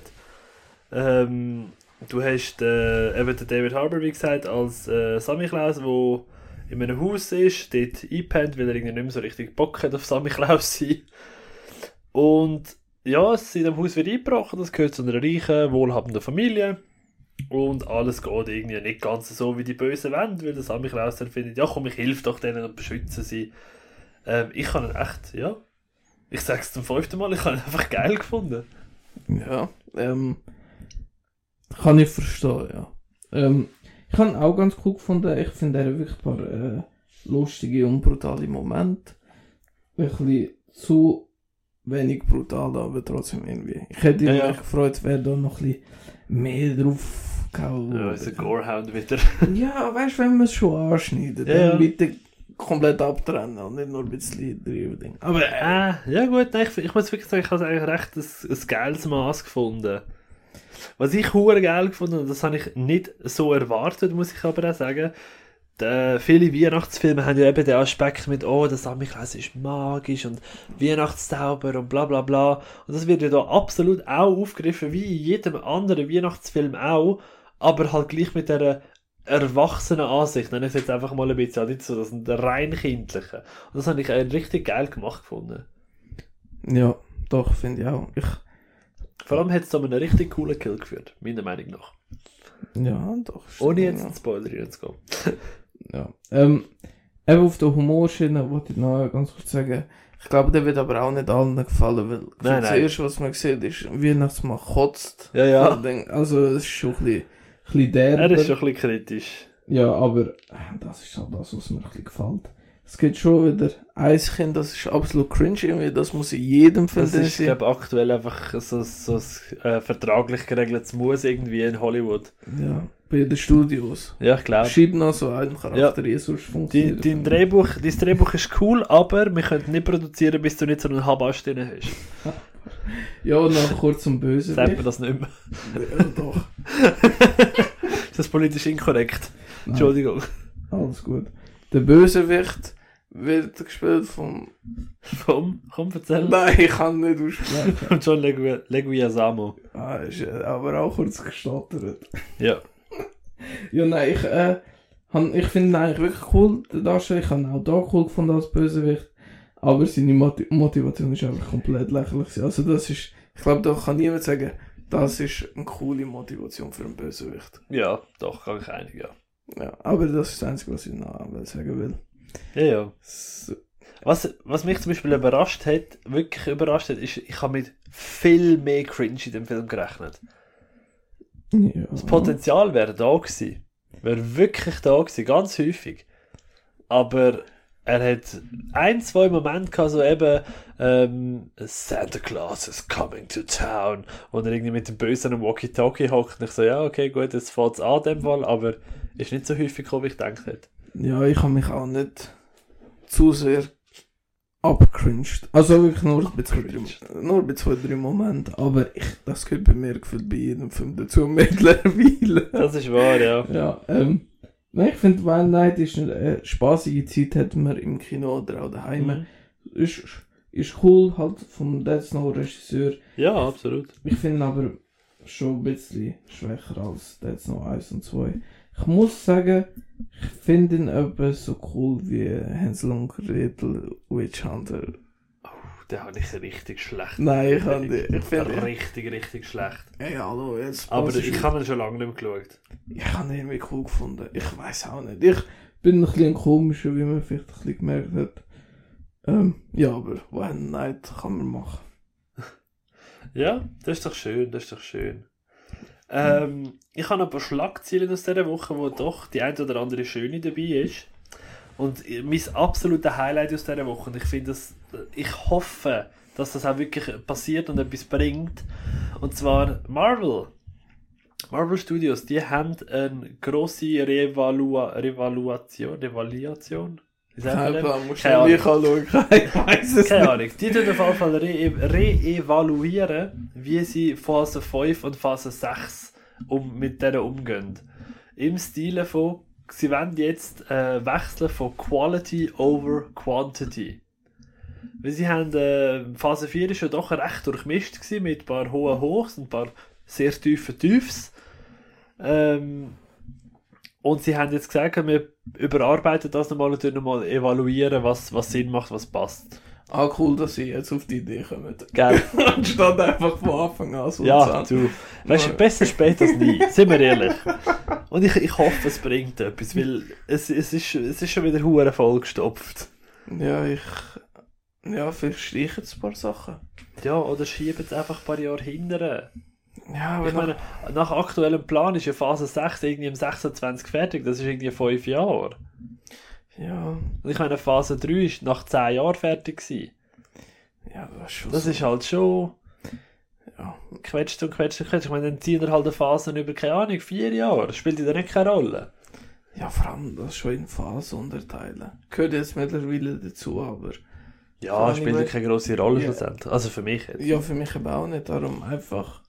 A: Ähm, du hast äh, eben den David Harbour, wie gesagt, als äh, Sammy Klaus, der in einem Haus ist, dort einpennt, weil er irgendwie nicht mehr so richtig Bock hat auf Sammy Klaus sein. Und ja, in dem Haus wird eingebrochen, das gehört zu einer reichen, wohlhabenden Familie. Und alles geht irgendwie nicht ganz so, wie die Bösen wollen, weil der Sammy Klaus dann findet, ja komm, ich helfe doch denen und beschütze sie. Ähm, ich habe ihn echt, ja, ich sage es zum fünften Mal, ich habe ihn einfach geil gefunden.
B: Ja, ähm, kann ich verstehen, ja. Ähm, ich habe ihn auch ganz cool gefunden. Ich finde, er wirklich ein paar äh, lustige und brutale Momente. Ein bisschen zu wenig brutal, aber trotzdem irgendwie. Ich hätte
A: Ja,
B: mich
A: ja.
B: gefreut, wäre da noch ein bisschen mehr drauf gehauen.
A: Ja, unser Gorehound wieder.
B: Ja, weißt du, wenn man es schon anschneidet,
A: Ja,
B: dann bitte komplett abtrennen und nicht nur ein bisschen drüber. Aber äh,
A: Ah, ja gut, ich, ich muss wirklich sagen, ich habe eigentlich recht ein, ein geiles Maß gefunden. Was ich hure geil gefunden und das habe ich nicht so erwartet, muss ich aber auch sagen. Die, viele Weihnachtsfilme haben ja eben den Aspekt mit, oh, der Samichlaus ist magisch und Weihnachtszauber und bla bla bla. Und das wird ja da absolut auch aufgegriffen, wie in jedem anderen Weihnachtsfilm auch, aber halt gleich mit der erwachsenen Ansicht, nenne ich es jetzt einfach mal ein bisschen, nicht so, das sind rein kindliche. Und das habe ich äh, richtig geil gemacht gefunden.
B: ja, doch, finde ich auch. Ich,
A: Vor allem hat es zu einem richtig coolen Kill geführt, meiner Meinung nach.
B: ja, doch.
A: Ohne jetzt
B: ja.
A: ins Spoiler reinzugehen. [LAUGHS]
B: Ja. Ähm, eben auf der Humorschiene wollte ich noch ganz kurz sagen, ich glaube, der wird aber auch nicht allen gefallen, weil
A: Nein,
B: das erste, was man sieht, ist, ein Weihnachtsmann kotzt.
A: Ja, ja.
B: Also, es ist schon ein bisschen, ein bisschen derber.
A: Er ist schon ein bisschen kritisch.
B: Ja, aber das ist halt das, was mir ein bisschen gefällt. Es gibt schon wieder ein Kind, das ist absolut cringe irgendwie, das muss in jedem Film
A: Das
B: drin
A: ist,
B: sein.
A: glaube aktuell einfach so, so ein äh, vertraglich geregeltes Muss irgendwie in Hollywood.
B: Ja, bei den Studios.
A: Ja, ich glaube.
B: Schreib noch so einen Charakter, ja. sonst funktioniert
A: dein, Drehbuch, dein Drehbuch ist cool, aber wir können nicht produzieren, bis du nicht so einen Habast drin hast. [LAUGHS]
B: Ja, und noch kurz zum Bösen.
A: Sagt man das nicht mehr.
B: Ja, doch. [LAUGHS]
A: Ist das politisch inkorrekt? Entschuldigung.
B: Alles gut. Der Bösewicht wird gespielt vom.
A: Komm, komm, erzähl.
B: Nein, ich kann nicht aussprechen.
A: Von John Legu- Leguizamo.
B: ah, ist äh, aber auch kurz gestottert.
A: Ja.
B: Ja, nein, ich, äh, ich finde ihn eigentlich wirklich cool, den Darsteller. Ich habe ihn auch da cool gefunden als Bösewicht. Aber seine Moti Motivation ist einfach komplett lächerlich. Also, das ist. Ich glaube, da kann niemand sagen, das ist eine coole Motivation für einen Bösewicht.
A: Ja, doch, kann ich einig, ja.
B: Ja, aber das ist das Einzige, was ich noch sagen will.
A: Ja, ja.
B: So,
A: Was, was mich zum Beispiel überrascht hat, wirklich überrascht hat, ist, ich habe mit viel mehr Cringe in dem Film gerechnet.
B: ja.
A: Das Potenzial wäre da gewesen. Wäre wirklich da gewesen, ganz häufig. Aber er hat ein, zwei Momente gehabt, so eben, ähm, Santa Claus is coming to town. Und er irgendwie mit dem Bösen am Walkie-Talkie hockt. Und ich so, ja, okay, gut, jetzt fängt es an, dem Fall, aber ist nicht so häufig gekommen, wie ich gedacht hätte.
B: Ja, ich habe mich auch nicht zu sehr abgecringed. Also wirklich nur bei zwei, drei, nur bei zwei, drei Momenten. Aber ich, das gehört bei mir gefühlt bei jedem Film dazu [LAUGHS] mittlerweile.
A: Das ist wahr, ja.
B: ja, ähm, nein, ich finde, Wild Night ist eine äh, spaßige Zeit, hat man im Kino oder auch daheim.
A: Mhm.
B: Ist, ist cool, halt vom Dead Snow Regisseur.
A: Ja, absolut.
B: Ich finde aber schon ein bisschen schwächer als Dead Snow 1 und 2. Ich muss sagen, ich finde ihn etwa so cool wie Hänsel und Gretel Witch Hunter.
A: Den habe ich richtig schlecht.
B: Nein, ich kann nicht. Ich finde.
A: Richtig, richtig schlecht.
B: Hey, hallo, jetzt.
A: Aber ich habe ihn schon lange nicht mehr geschaut.
B: Ich habe ihn irgendwie cool gefunden. Ich weiß auch nicht. Ich bin ein bisschen komischer, wie man vielleicht ein bisschen gemerkt hat. Ähm, ja, aber One Night kann man machen. [LAUGHS]
A: Ja, das ist doch schön, das ist doch schön. Ähm, ich habe ein paar Schlagzeilen aus dieser Woche, wo doch die ein oder andere schöne dabei ist. Und mein absolutes Highlight aus dieser Woche, und ich finde das, ich hoffe, dass das auch wirklich passiert und etwas bringt. Und zwar Marvel. Marvel Studios, die haben eine grosse Revalua Revaluation, Revaluation?
B: Plan, musst du anschauen. Ich weiß es
A: Keine. Ahnung. Die tun auf jeden Fall re re-evaluieren, wie sie Phase 5 und Phase 6 um, mit denen umgehen. Im Stile von, sie wollen jetzt äh, wechseln von Quality over Quantity. Weil sie haben, äh, Phase 4 ist ja doch recht durchmischt gewesen, mit ein paar hohen Hochs und ein paar sehr tiefen Tiefs. Ähm, und sie haben jetzt gesagt, wir überarbeiten das nochmal und nochmal evaluieren, was, was Sinn macht, was passt.
B: Ah, cool, dass sie jetzt auf die Idee kommen.
A: Gell? [LAUGHS]
B: Anstatt einfach von Anfang an so
A: Ja, du. Weißt du, besser spät als nie. [LAUGHS] Sind wir ehrlich. Und ich, ich hoffe, es bringt etwas, weil es, es, ist, es ist schon wieder hure vollgestopft.
B: Ja, ich. Ja, vielleicht streichen ein paar Sachen.
A: Ja, oder schieben es einfach ein paar Jahre hinterher.
B: Ja, aber
A: Ich meine, nach aktuellem Plan ist ja Phase 6 irgendwie im 26 fertig. Das ist irgendwie 5 Jahre.
B: Ja,
A: Und ich meine, Phase 3 ist nach 10 Jahren fertig gewesen.
B: ja, das ist schon
A: Das
B: so.
A: ist halt schon
B: Ja.
A: quetscht und quetscht und quetscht. Ich meine, dann ziehen wir halt eine Phase über, keine Ahnung, 4 Jahre. Das spielt ja nicht keine Rolle.
B: ja, vor allem das schon in Phasen unterteilen. Gehört jetzt mittlerweile dazu, aber.
A: Ja, spielt ja keine grosse Rolle
B: Ja.
A: schlussendlich. Also für mich jetzt.
B: Ja, für mich eben auch nicht. Darum einfach.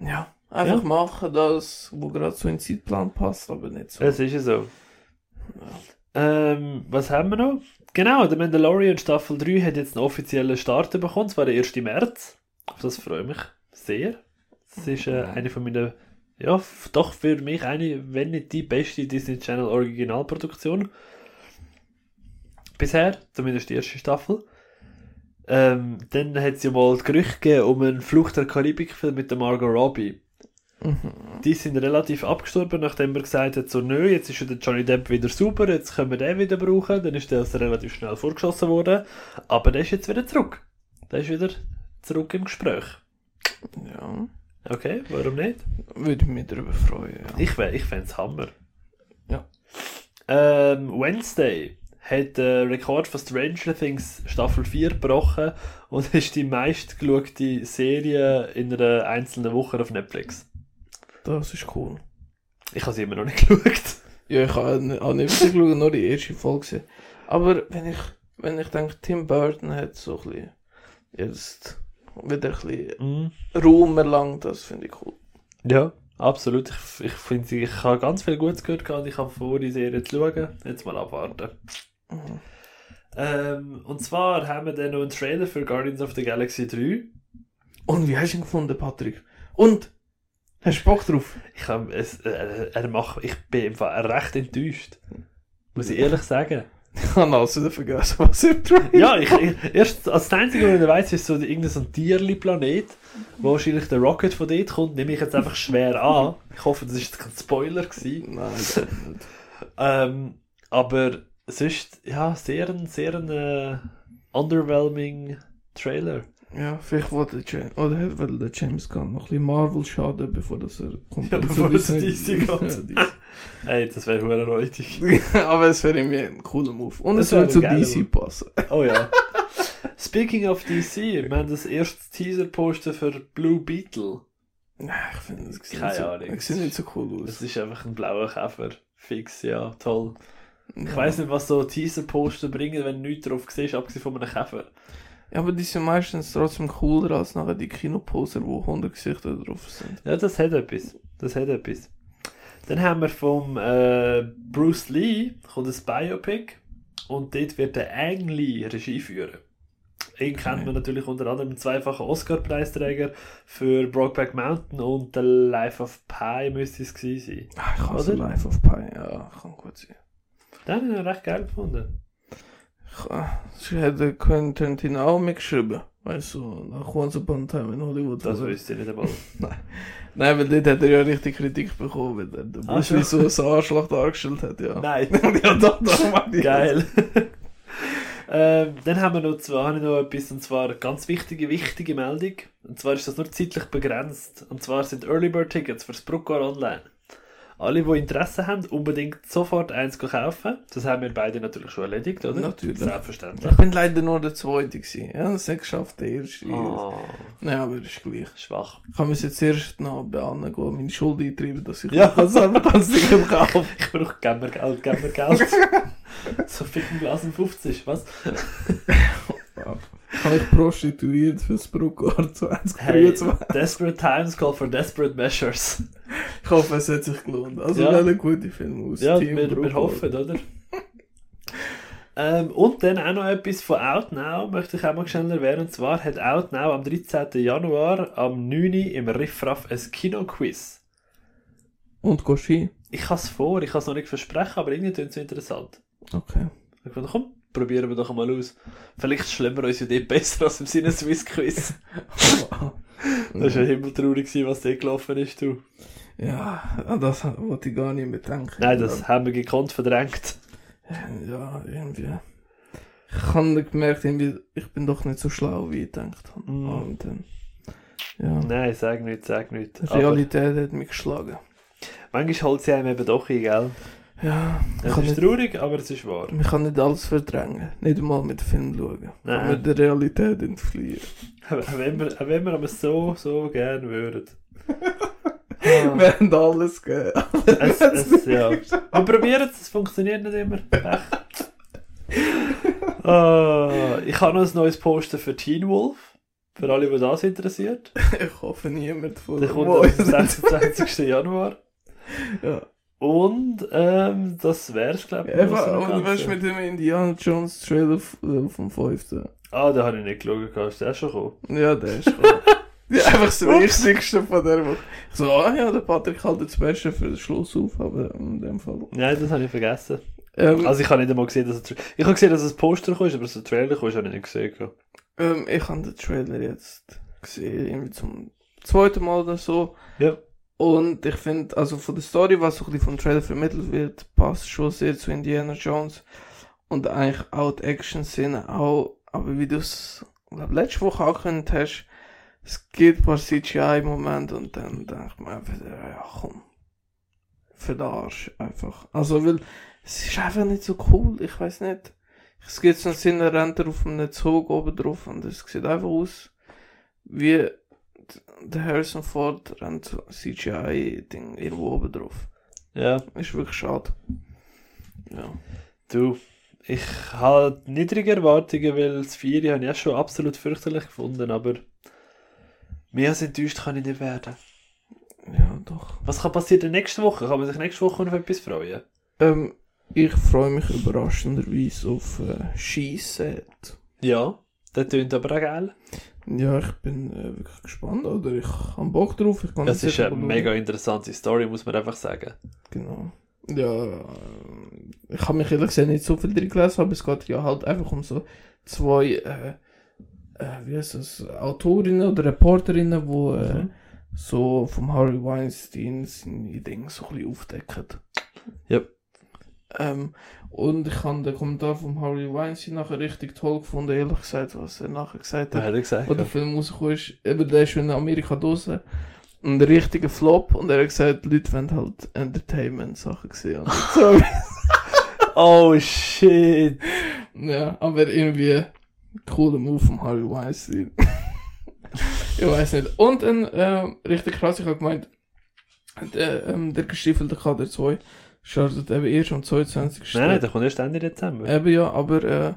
B: Ja, einfach
A: Ja.
B: machen, das, wo gerade so in den Zeitplan passt, aber nicht so.
A: Es ist ja so. Ähm, was haben wir noch? Genau, der Mandalorian Staffel 3 hat jetzt einen offiziellen Start bekommen, zwar der 1. März. Auf das freue ich mich sehr. Es ist äh, eine von meinen, ja, doch für mich eine, wenn nicht die beste Disney Channel Originalproduktion. Bisher, zumindest die erste Staffel. Ähm, dann hat es ja mal das Gerücht gegeben um einen Fluch der Karibik-Film mit der Margot Robbie.
B: Mhm.
A: Die sind relativ abgestorben, nachdem er gesagt hat, so, nö, jetzt ist ja der Johnny Depp wieder super, jetzt können wir den wieder brauchen. Dann ist der also relativ schnell vorgeschossen worden. Aber der ist jetzt wieder zurück. Der ist wieder zurück im Gespräch.
B: Ja,
A: Okay, warum nicht?
B: würde ich mich darüber freuen. Ja.
A: Ich, ich fände es Hammer.
B: Ja.
A: Ähm, Wednesday hat den Rekord von Stranger Things Staffel 4 gebrochen und [LAUGHS] ist die meistgeschaute Serie in einer einzelnen Woche auf Netflix.
B: Das ist cool.
A: Ich habe sie immer noch nicht [LAUGHS] geschaut.
B: Ja, ich habe nicht, auch nicht geschaut, nur die erste Folge. gesehen. Aber wenn ich, wenn ich denke, Tim Burton hat so ein bisschen jetzt wieder ein bisschen
A: Mhm.
B: Ruhm erlangt, das finde ich cool.
A: Ja, absolut. Ich, ich finde, ich habe ganz viel Gutes gehört gehabt. Ich habe vor, die Serie zu schauen. Jetzt mal abwarten.
B: Mhm.
A: Ähm, und zwar haben wir dann noch einen Trailer für Guardians of the Galaxy 3.
B: Und wie hast du ihn gefunden, Patrick? Und? Hast du Bock drauf?
A: Ich, hab, es, äh, er macht, ich bin im Fall recht enttäuscht. Muss ich ehrlich sagen. [LAUGHS]
B: Ich habe alles wieder vergessen, was im Trailer
A: Ja, ich, ich, erst als das Einzige, was ich weiss, ist so irgendein so Tierli-Planet, wo wahrscheinlich der Rocket von dort kommt, nehme ich jetzt einfach schwer an. Ich hoffe, das war kein Spoiler. Gewesen.
B: Nein, das nicht.
A: Ähm, aber sonst, ja, sehr ein, sehr ein äh, underwhelming Trailer.
B: Ja, vielleicht wollte der James, oder will der James Gunn noch ein bisschen Marvel schaden, bevor das er [LAUGHS] kommt.
A: Ja, bevor zu
B: Disney-
A: DC.
B: Ja,
A: Ey, das wäre hure räudig. [LAUGHS]
B: Aber es wäre irgendwie ein cooler Move. Und es würde zu DC passen. [LAUGHS]
A: Oh ja. Speaking of DC, wir haben das erste Teaser-Poster für Blue Beetle.
B: Ja, ich finde, es sieht,
A: Keine
B: so,
A: Ahnung.
B: es sieht nicht so cool
A: Es
B: aus.
A: ist einfach ein blauer Käfer. Fix, ja, toll. Ich
B: Ja.
A: weiss nicht, was so Teaser-Poster bringen, wenn du nichts drauf siehst, abgesehen von einem Käfer.
B: Ja, aber die sind meistens trotzdem cooler als nachher die Kinoposer, wo 100 Gesichter drauf sind.
A: Ja, das hat etwas. Das hat etwas. Dann haben wir vom äh, Bruce Lee kommt ein Biopic und dort wird der Ang Lee Regie führen. Ihn kennt man natürlich unter anderem zweifacher Oscar-Preisträger für Brokeback Mountain und The Life of Pi müsste es gewesen sein.
B: Ah, ich
A: Oder?
B: Life of Pi, ja, kann gut sein.
A: Den habe ich recht geil gefunden.
B: Ich, äh, hätte Quentin Tarantino auch mitgeschrieben. Weißt du, nach Once Upon a Time in Hollywood.
A: Das wüsste ich nicht einmal. [LAUGHS]
B: Nein, weil dort hat er ja richtig Kritik bekommen, weil er den
A: Ah, schon?
B: Lee so ein Arschloch dargestellt hat, ja.
A: Nein. [LAUGHS]
B: ja, doch, doch, [LAUGHS] mag ich.
A: Geil. Ähm, dann haben wir noch, zwar, habe ich noch etwas, und zwar eine ganz wichtige, wichtige Meldung. Und zwar ist das nur zeitlich begrenzt. Und zwar sind Early Bird Tickets fürs Bruckgar online. Alle, die Interesse haben, unbedingt sofort eins kaufen. Das haben wir beide natürlich schon erledigt, oder?
B: Natürlich.
A: Selbstverständlich.
B: Ich bin leider nur der Zweite gewesen. Ja, das nicht geschafft, der Erste.
A: Oh,
B: Nein, aber ist gleich.
A: schwach.
B: Ich habe mir jetzt erst noch beahnen gehen, meine Schuld eintreiben, dass ich
A: Ja.
B: das Ticket [LAUGHS] kaufe.
A: Ich brauche gerne Geld, gerne Geld. [LAUGHS] so ficken Blasen 50, was? [LAUGHS]
B: Habe ich prostituiert fürs Bruckgar
A: Hey,
B: 2023.
A: desperate times call for desperate measures. [LAUGHS]
B: Ich hoffe, es hat sich gelohnt. Also,
A: Ja.
B: ja. ein guter Film aus.
A: Ja,
B: Team
A: wir, wir hoffen, oder? ähm, und dann auch noch etwas von Outnow, möchte ich auch mal schnell erwähnen. Und zwar hat Outnow am 13. Januar am 9. Uhr im Riffraff ein Kinoquiz.
B: Und Goshi.
A: Ich habe es vor, ich kann es noch nicht versprechen, aber irgendwie klingt es interessant.
B: Okay.
A: Ich dachte, komm, probieren wir doch mal aus. Vielleicht schlimmer wir uns ja dort besser als im Sinne Swiss Quiz. [LAUGHS] Das war ja himmeltraurig, was dort gelaufen ist, du.
B: Ja, an das wollte ich gar nicht mehr denken.
A: Nein, das haben wir gekonnt verdrängt.
B: Ja, irgendwie. Ich habe gemerkt, irgendwie, ich bin doch nicht so schlau, wie ich gedacht habe.
A: Mm.
B: Und dann, ja,
A: Nein, sag nicht, sag nicht.
B: die
A: Aber
B: Realität hat mich geschlagen.
A: manchmal holt sie einem eben doch ein, gell?
B: Ja,
A: Es
B: kann,
A: ist
B: nicht,
A: traurig, aber es ist wahr.
B: man kann nicht alles verdrängen. Nicht einmal mit Film schauen.
A: Nein.
B: Aber der Realität entfliehen.
A: Auch wenn wir, auch wenn wir aber so, so gern würden. [LAUGHS]
B: Wir haben alles gegeben.
A: Es, es, ja. Wir probieren es, es funktioniert nicht immer. Ah, ich habe noch ein neues Poster für Teen Wolf. Für alle, die das interessiert.
B: Ich hoffe, niemand von
A: Der kommt am 26. Januar.
B: Ja.
A: Und ähm, das wär's, glaube ich. So
B: und du, mit dem Indiana Jones Trailer äh, vom 5.
A: Ah, da habe ich nicht geschaut. Ist der schon gekommen?
B: Ja, der ist cool. [LAUGHS] ja, einfach das Wichtigste von der Woche. So, ah ja, der Patrick hält das Beste für den Schluss auf, aber in dem Fall.
A: Nein, das habe ich vergessen.
B: Ähm,
A: Also ich habe nicht einmal gesehen, dass es... Ich habe gesehen, dass es ein Poster kam, aber dass es ein Trailer kam, habe ich nicht gesehen.
B: ähm, ich habe den Trailer jetzt gesehen, irgendwie zum zweiten Mal oder so.
A: Ja.
B: Und ich finde, also von der Story, was so ein bisschen vom Trailer vermittelt wird, passt schon sehr zu Indiana Jones. Und eigentlich auch die Action-Szene auch. Aber wie du es, letzte Woche angekündigt hast, es gibt ein paar CGI-Momente und dann denke ich mir einfach, ja komm. Für den Arsch einfach. Also, weil es ist einfach nicht so cool, ich weiß nicht. Es gibt so einen Sinn, er rennt auf einem Zug oben drauf und es sieht einfach aus wie der Harrison Ford rennt so CGI-Ding irgendwo oben drauf.
A: Ja.
B: Ist wirklich schade. Ja.
A: Du, ich habe niedrige Erwartungen, weil das Vieri habe ich auch schon absolut fürchterlich gefunden, aber mehr als enttäuscht kann ich nicht werden.
B: Ja, doch.
A: Was kann passieren nächste Woche? Kann man sich nächste Woche auf etwas freuen?
B: Ähm, ich freue mich überraschenderweise auf äh, Skiset.
A: Ja, das tönt aber auch geil.
B: Ja, ich bin äh, wirklich gespannt, oder? Ich habe Bock drauf. Ich kann
A: Das ist eine mega interessante Story, muss man einfach sagen.
B: Genau. Ja, äh, ich habe mich ehrlich gesagt nicht so viel drin gelesen, aber es geht ja halt einfach um so zwei, äh, wie heißt das, Autorinnen oder Reporterinnen, die äh,
A: Mhm.
B: so vom Harvey Weinstein seine Dinge so ein bisschen aufdecken.
A: Ja.
B: Ähm, und ich habe den Kommentar vom Harvey Weinstein nachher richtig toll gefunden, ehrlich gesagt, was er nachher gesagt hat.
A: hat er gesagt.
B: Wo der Film rausgekommen ist, eben der ist in Amerika draussen. Ein richtiger Flop und er hat gesagt, Leute wollen halt Entertainment-Sachen sehen. [LAUGHS]
A: Oh shit.
B: ja, aber irgendwie cooler Move vom Harvey Weinstein. [LAUGHS] ich weiß nicht. Und ein äh, richtig krass, ich habe gemeint, der, ähm, der gestiefelte Kader 2 startet eben erst am 22.
A: Nein, nein, der kommt erst Ende Dezember.
B: Eben ja, aber äh,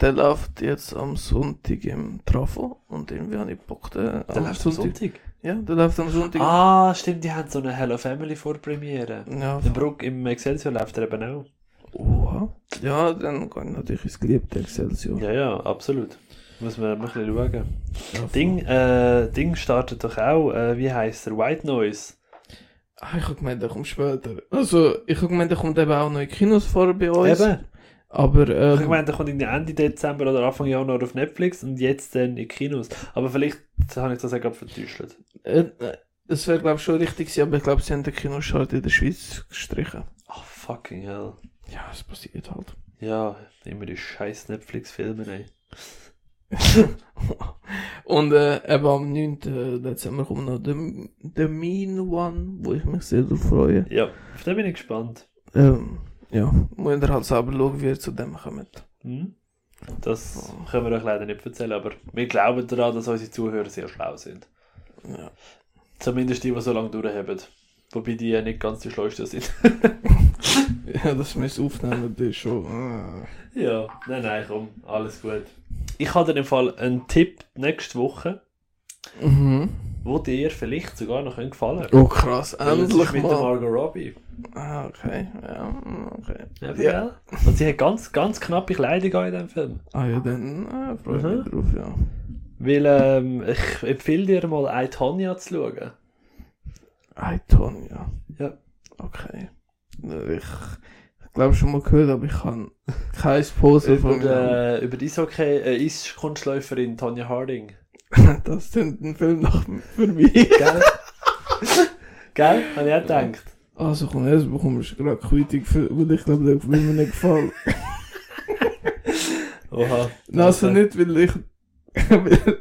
B: der läuft jetzt am Sonntag im Trafo und irgendwie habe ich Bock, den
A: Der
B: am
A: läuft am
B: Sonntag.
A: Sonntag.
B: Ja, der läuft am Sonntag.
A: Ah, stimmt, die haben so eine Hello Family Vorpremiere.
B: Ja,
A: Im Bruck, im Excelsior läuft er eben auch.
B: Oha. Ja, dann kann ich natürlich ins geliebte Excelsior.
A: Ja, ja, absolut. Muss man ein bisschen schauen.
B: Ja.
A: Ding, äh, Ding startet doch auch, äh, wie heißt der? White Noise.
B: Ah, ich hab gemeint, der kommt später. Also, ich hab gemeint, der kommt eben auch noch in Kinos vor bei uns.
A: Eben.
B: Aber,
A: Ich
B: ähm,
A: habe gemeint, der kommt irgendwie Ende Dezember oder Anfang Januar auf Netflix und jetzt dann in Kinos. Aber vielleicht habe ich das auch gerade vertäuscht.
B: äh, äh, das wäre, glaube ich, schon richtig gewesen, aber ich glaube, sie haben den Kinostart in der Schweiz gestrichen.
A: Oh, fucking hell.
B: Ja, es passiert halt.
A: Ja, immer die scheiß Netflix-Filme, ey. [LAUGHS]
B: Und äh, eben am 9. Dezember kommt noch The, The Mean One, wo ich mich sehr darauf freue.
A: Ja, auf den bin ich gespannt.
B: Ähm, ja, müsst ihr halt selber schauen, wie ihr zu dem kommt.
A: Hm? Das können wir euch leider nicht erzählen, aber wir glauben daran, dass unsere Zuhörer sehr schlau sind.
B: Ja.
A: Zumindest die, die so lange durchhaben. Wobei die nicht ganz die schleusten sind. [LAUGHS]
B: ja, wir es aufnehmen, das ist schon... Äh.
A: ja, nein, nein, komm, alles gut. Ich habe dir im Fall einen Tipp nächste Woche,
B: Mhm.
A: wo dir vielleicht sogar noch gefallen könnte.
B: Oh krass,
A: Weil es ist
B: endlich
A: mit der
B: mal.
A: Margot Robbie.
B: Ah, okay, ja, okay.
A: Ja,
B: Ja.
A: ja. Und sie hat ganz, ganz knappe Kleidung in diesem Film.
B: Ah ja, dann äh, freue ich
A: Mhm.
B: mich drauf, ja.
A: Weil ähm, ich empfehle dir mal I, Tonya zu schauen.
B: Tonja.
A: Ja.
B: Okay. Ich, ich glaube schon mal gehört, aber ich kann kein Poster von
A: Über,
B: mir.
A: äh, über die Eishockey, äh, Eiskunstläuferin Tonya Harding. [LAUGHS]
B: Das sind ein Film nach für mich. [LAUGHS]
A: Gell? Gell? Habe ich auch gedacht.
B: Also komm, jetzt bekommst du gerade Quittung, weil ich glaube, der will mir nicht gefallen. [LAUGHS]
A: Oha.
B: Nein, also nicht, weil ich... weil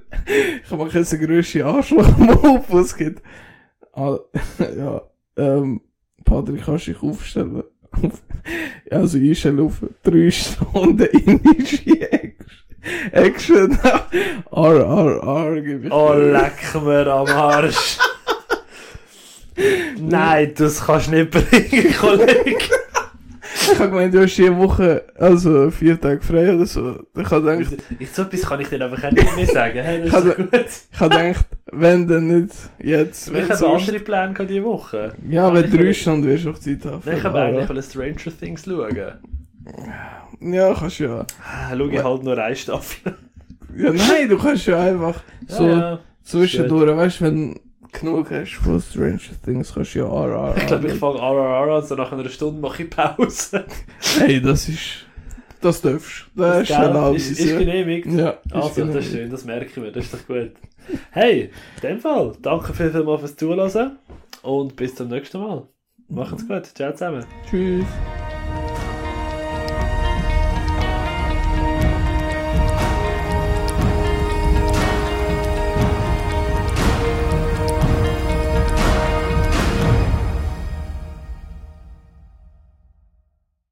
B: ich mache jetzt den grössten Arschloch-Move, was es gibt. Ah, [LAUGHS] ja, ähm, Patrick, kannst du dich aufstellen? [LAUGHS] also einstellen auf drei Stunden indische Action. [LAUGHS] R, R, R, gebe ich
A: Oh, leck mir am Arsch. Nein, das kannst du nicht bringen, Kollege.
B: Ich habe gemeint, du hast jede Woche, also vier Tage frei oder so. Ich habe gedacht,
A: Ich, so etwas kann ich dir einfach nicht mehr sagen. Hey,
B: ich habe gedacht, wenn dann nicht jetzt,
A: Ich
B: wenn
A: habe
B: sonst.
A: andere Pläne gehabt diese Woche.
B: Ja, wenn
A: Ich
B: drei Stunden wirst du auch Zeit haben.
A: Ich habe eigentlich Stranger Things schauen.
B: Ja, kannst du ja.
A: Ah, Schau ich halt nur eine Staffel.
B: Ja, nein, du kannst ja einfach so
A: Ja, ja.
B: zwischendurch, weißt du, wenn du genug hast von Stranger Things, kannst du ja RR.
A: Ich glaube, ich fange RRR an, so nach einer Stunde mache ich Pause.
B: Hey, das ist. Das darfst du. Das ist
A: Gell?
B: erlaubt.
A: ist, ist genehmigt.
B: Ja, ist
A: Also, das
B: genehmigt.
A: ist schön, das merke ich mir, das ist doch gut. Hey, in dem Fall, danke viel, viel mal fürs Zuhören und bis zum nächsten Mal. Macht's gut, ciao zusammen.
B: Tschüss.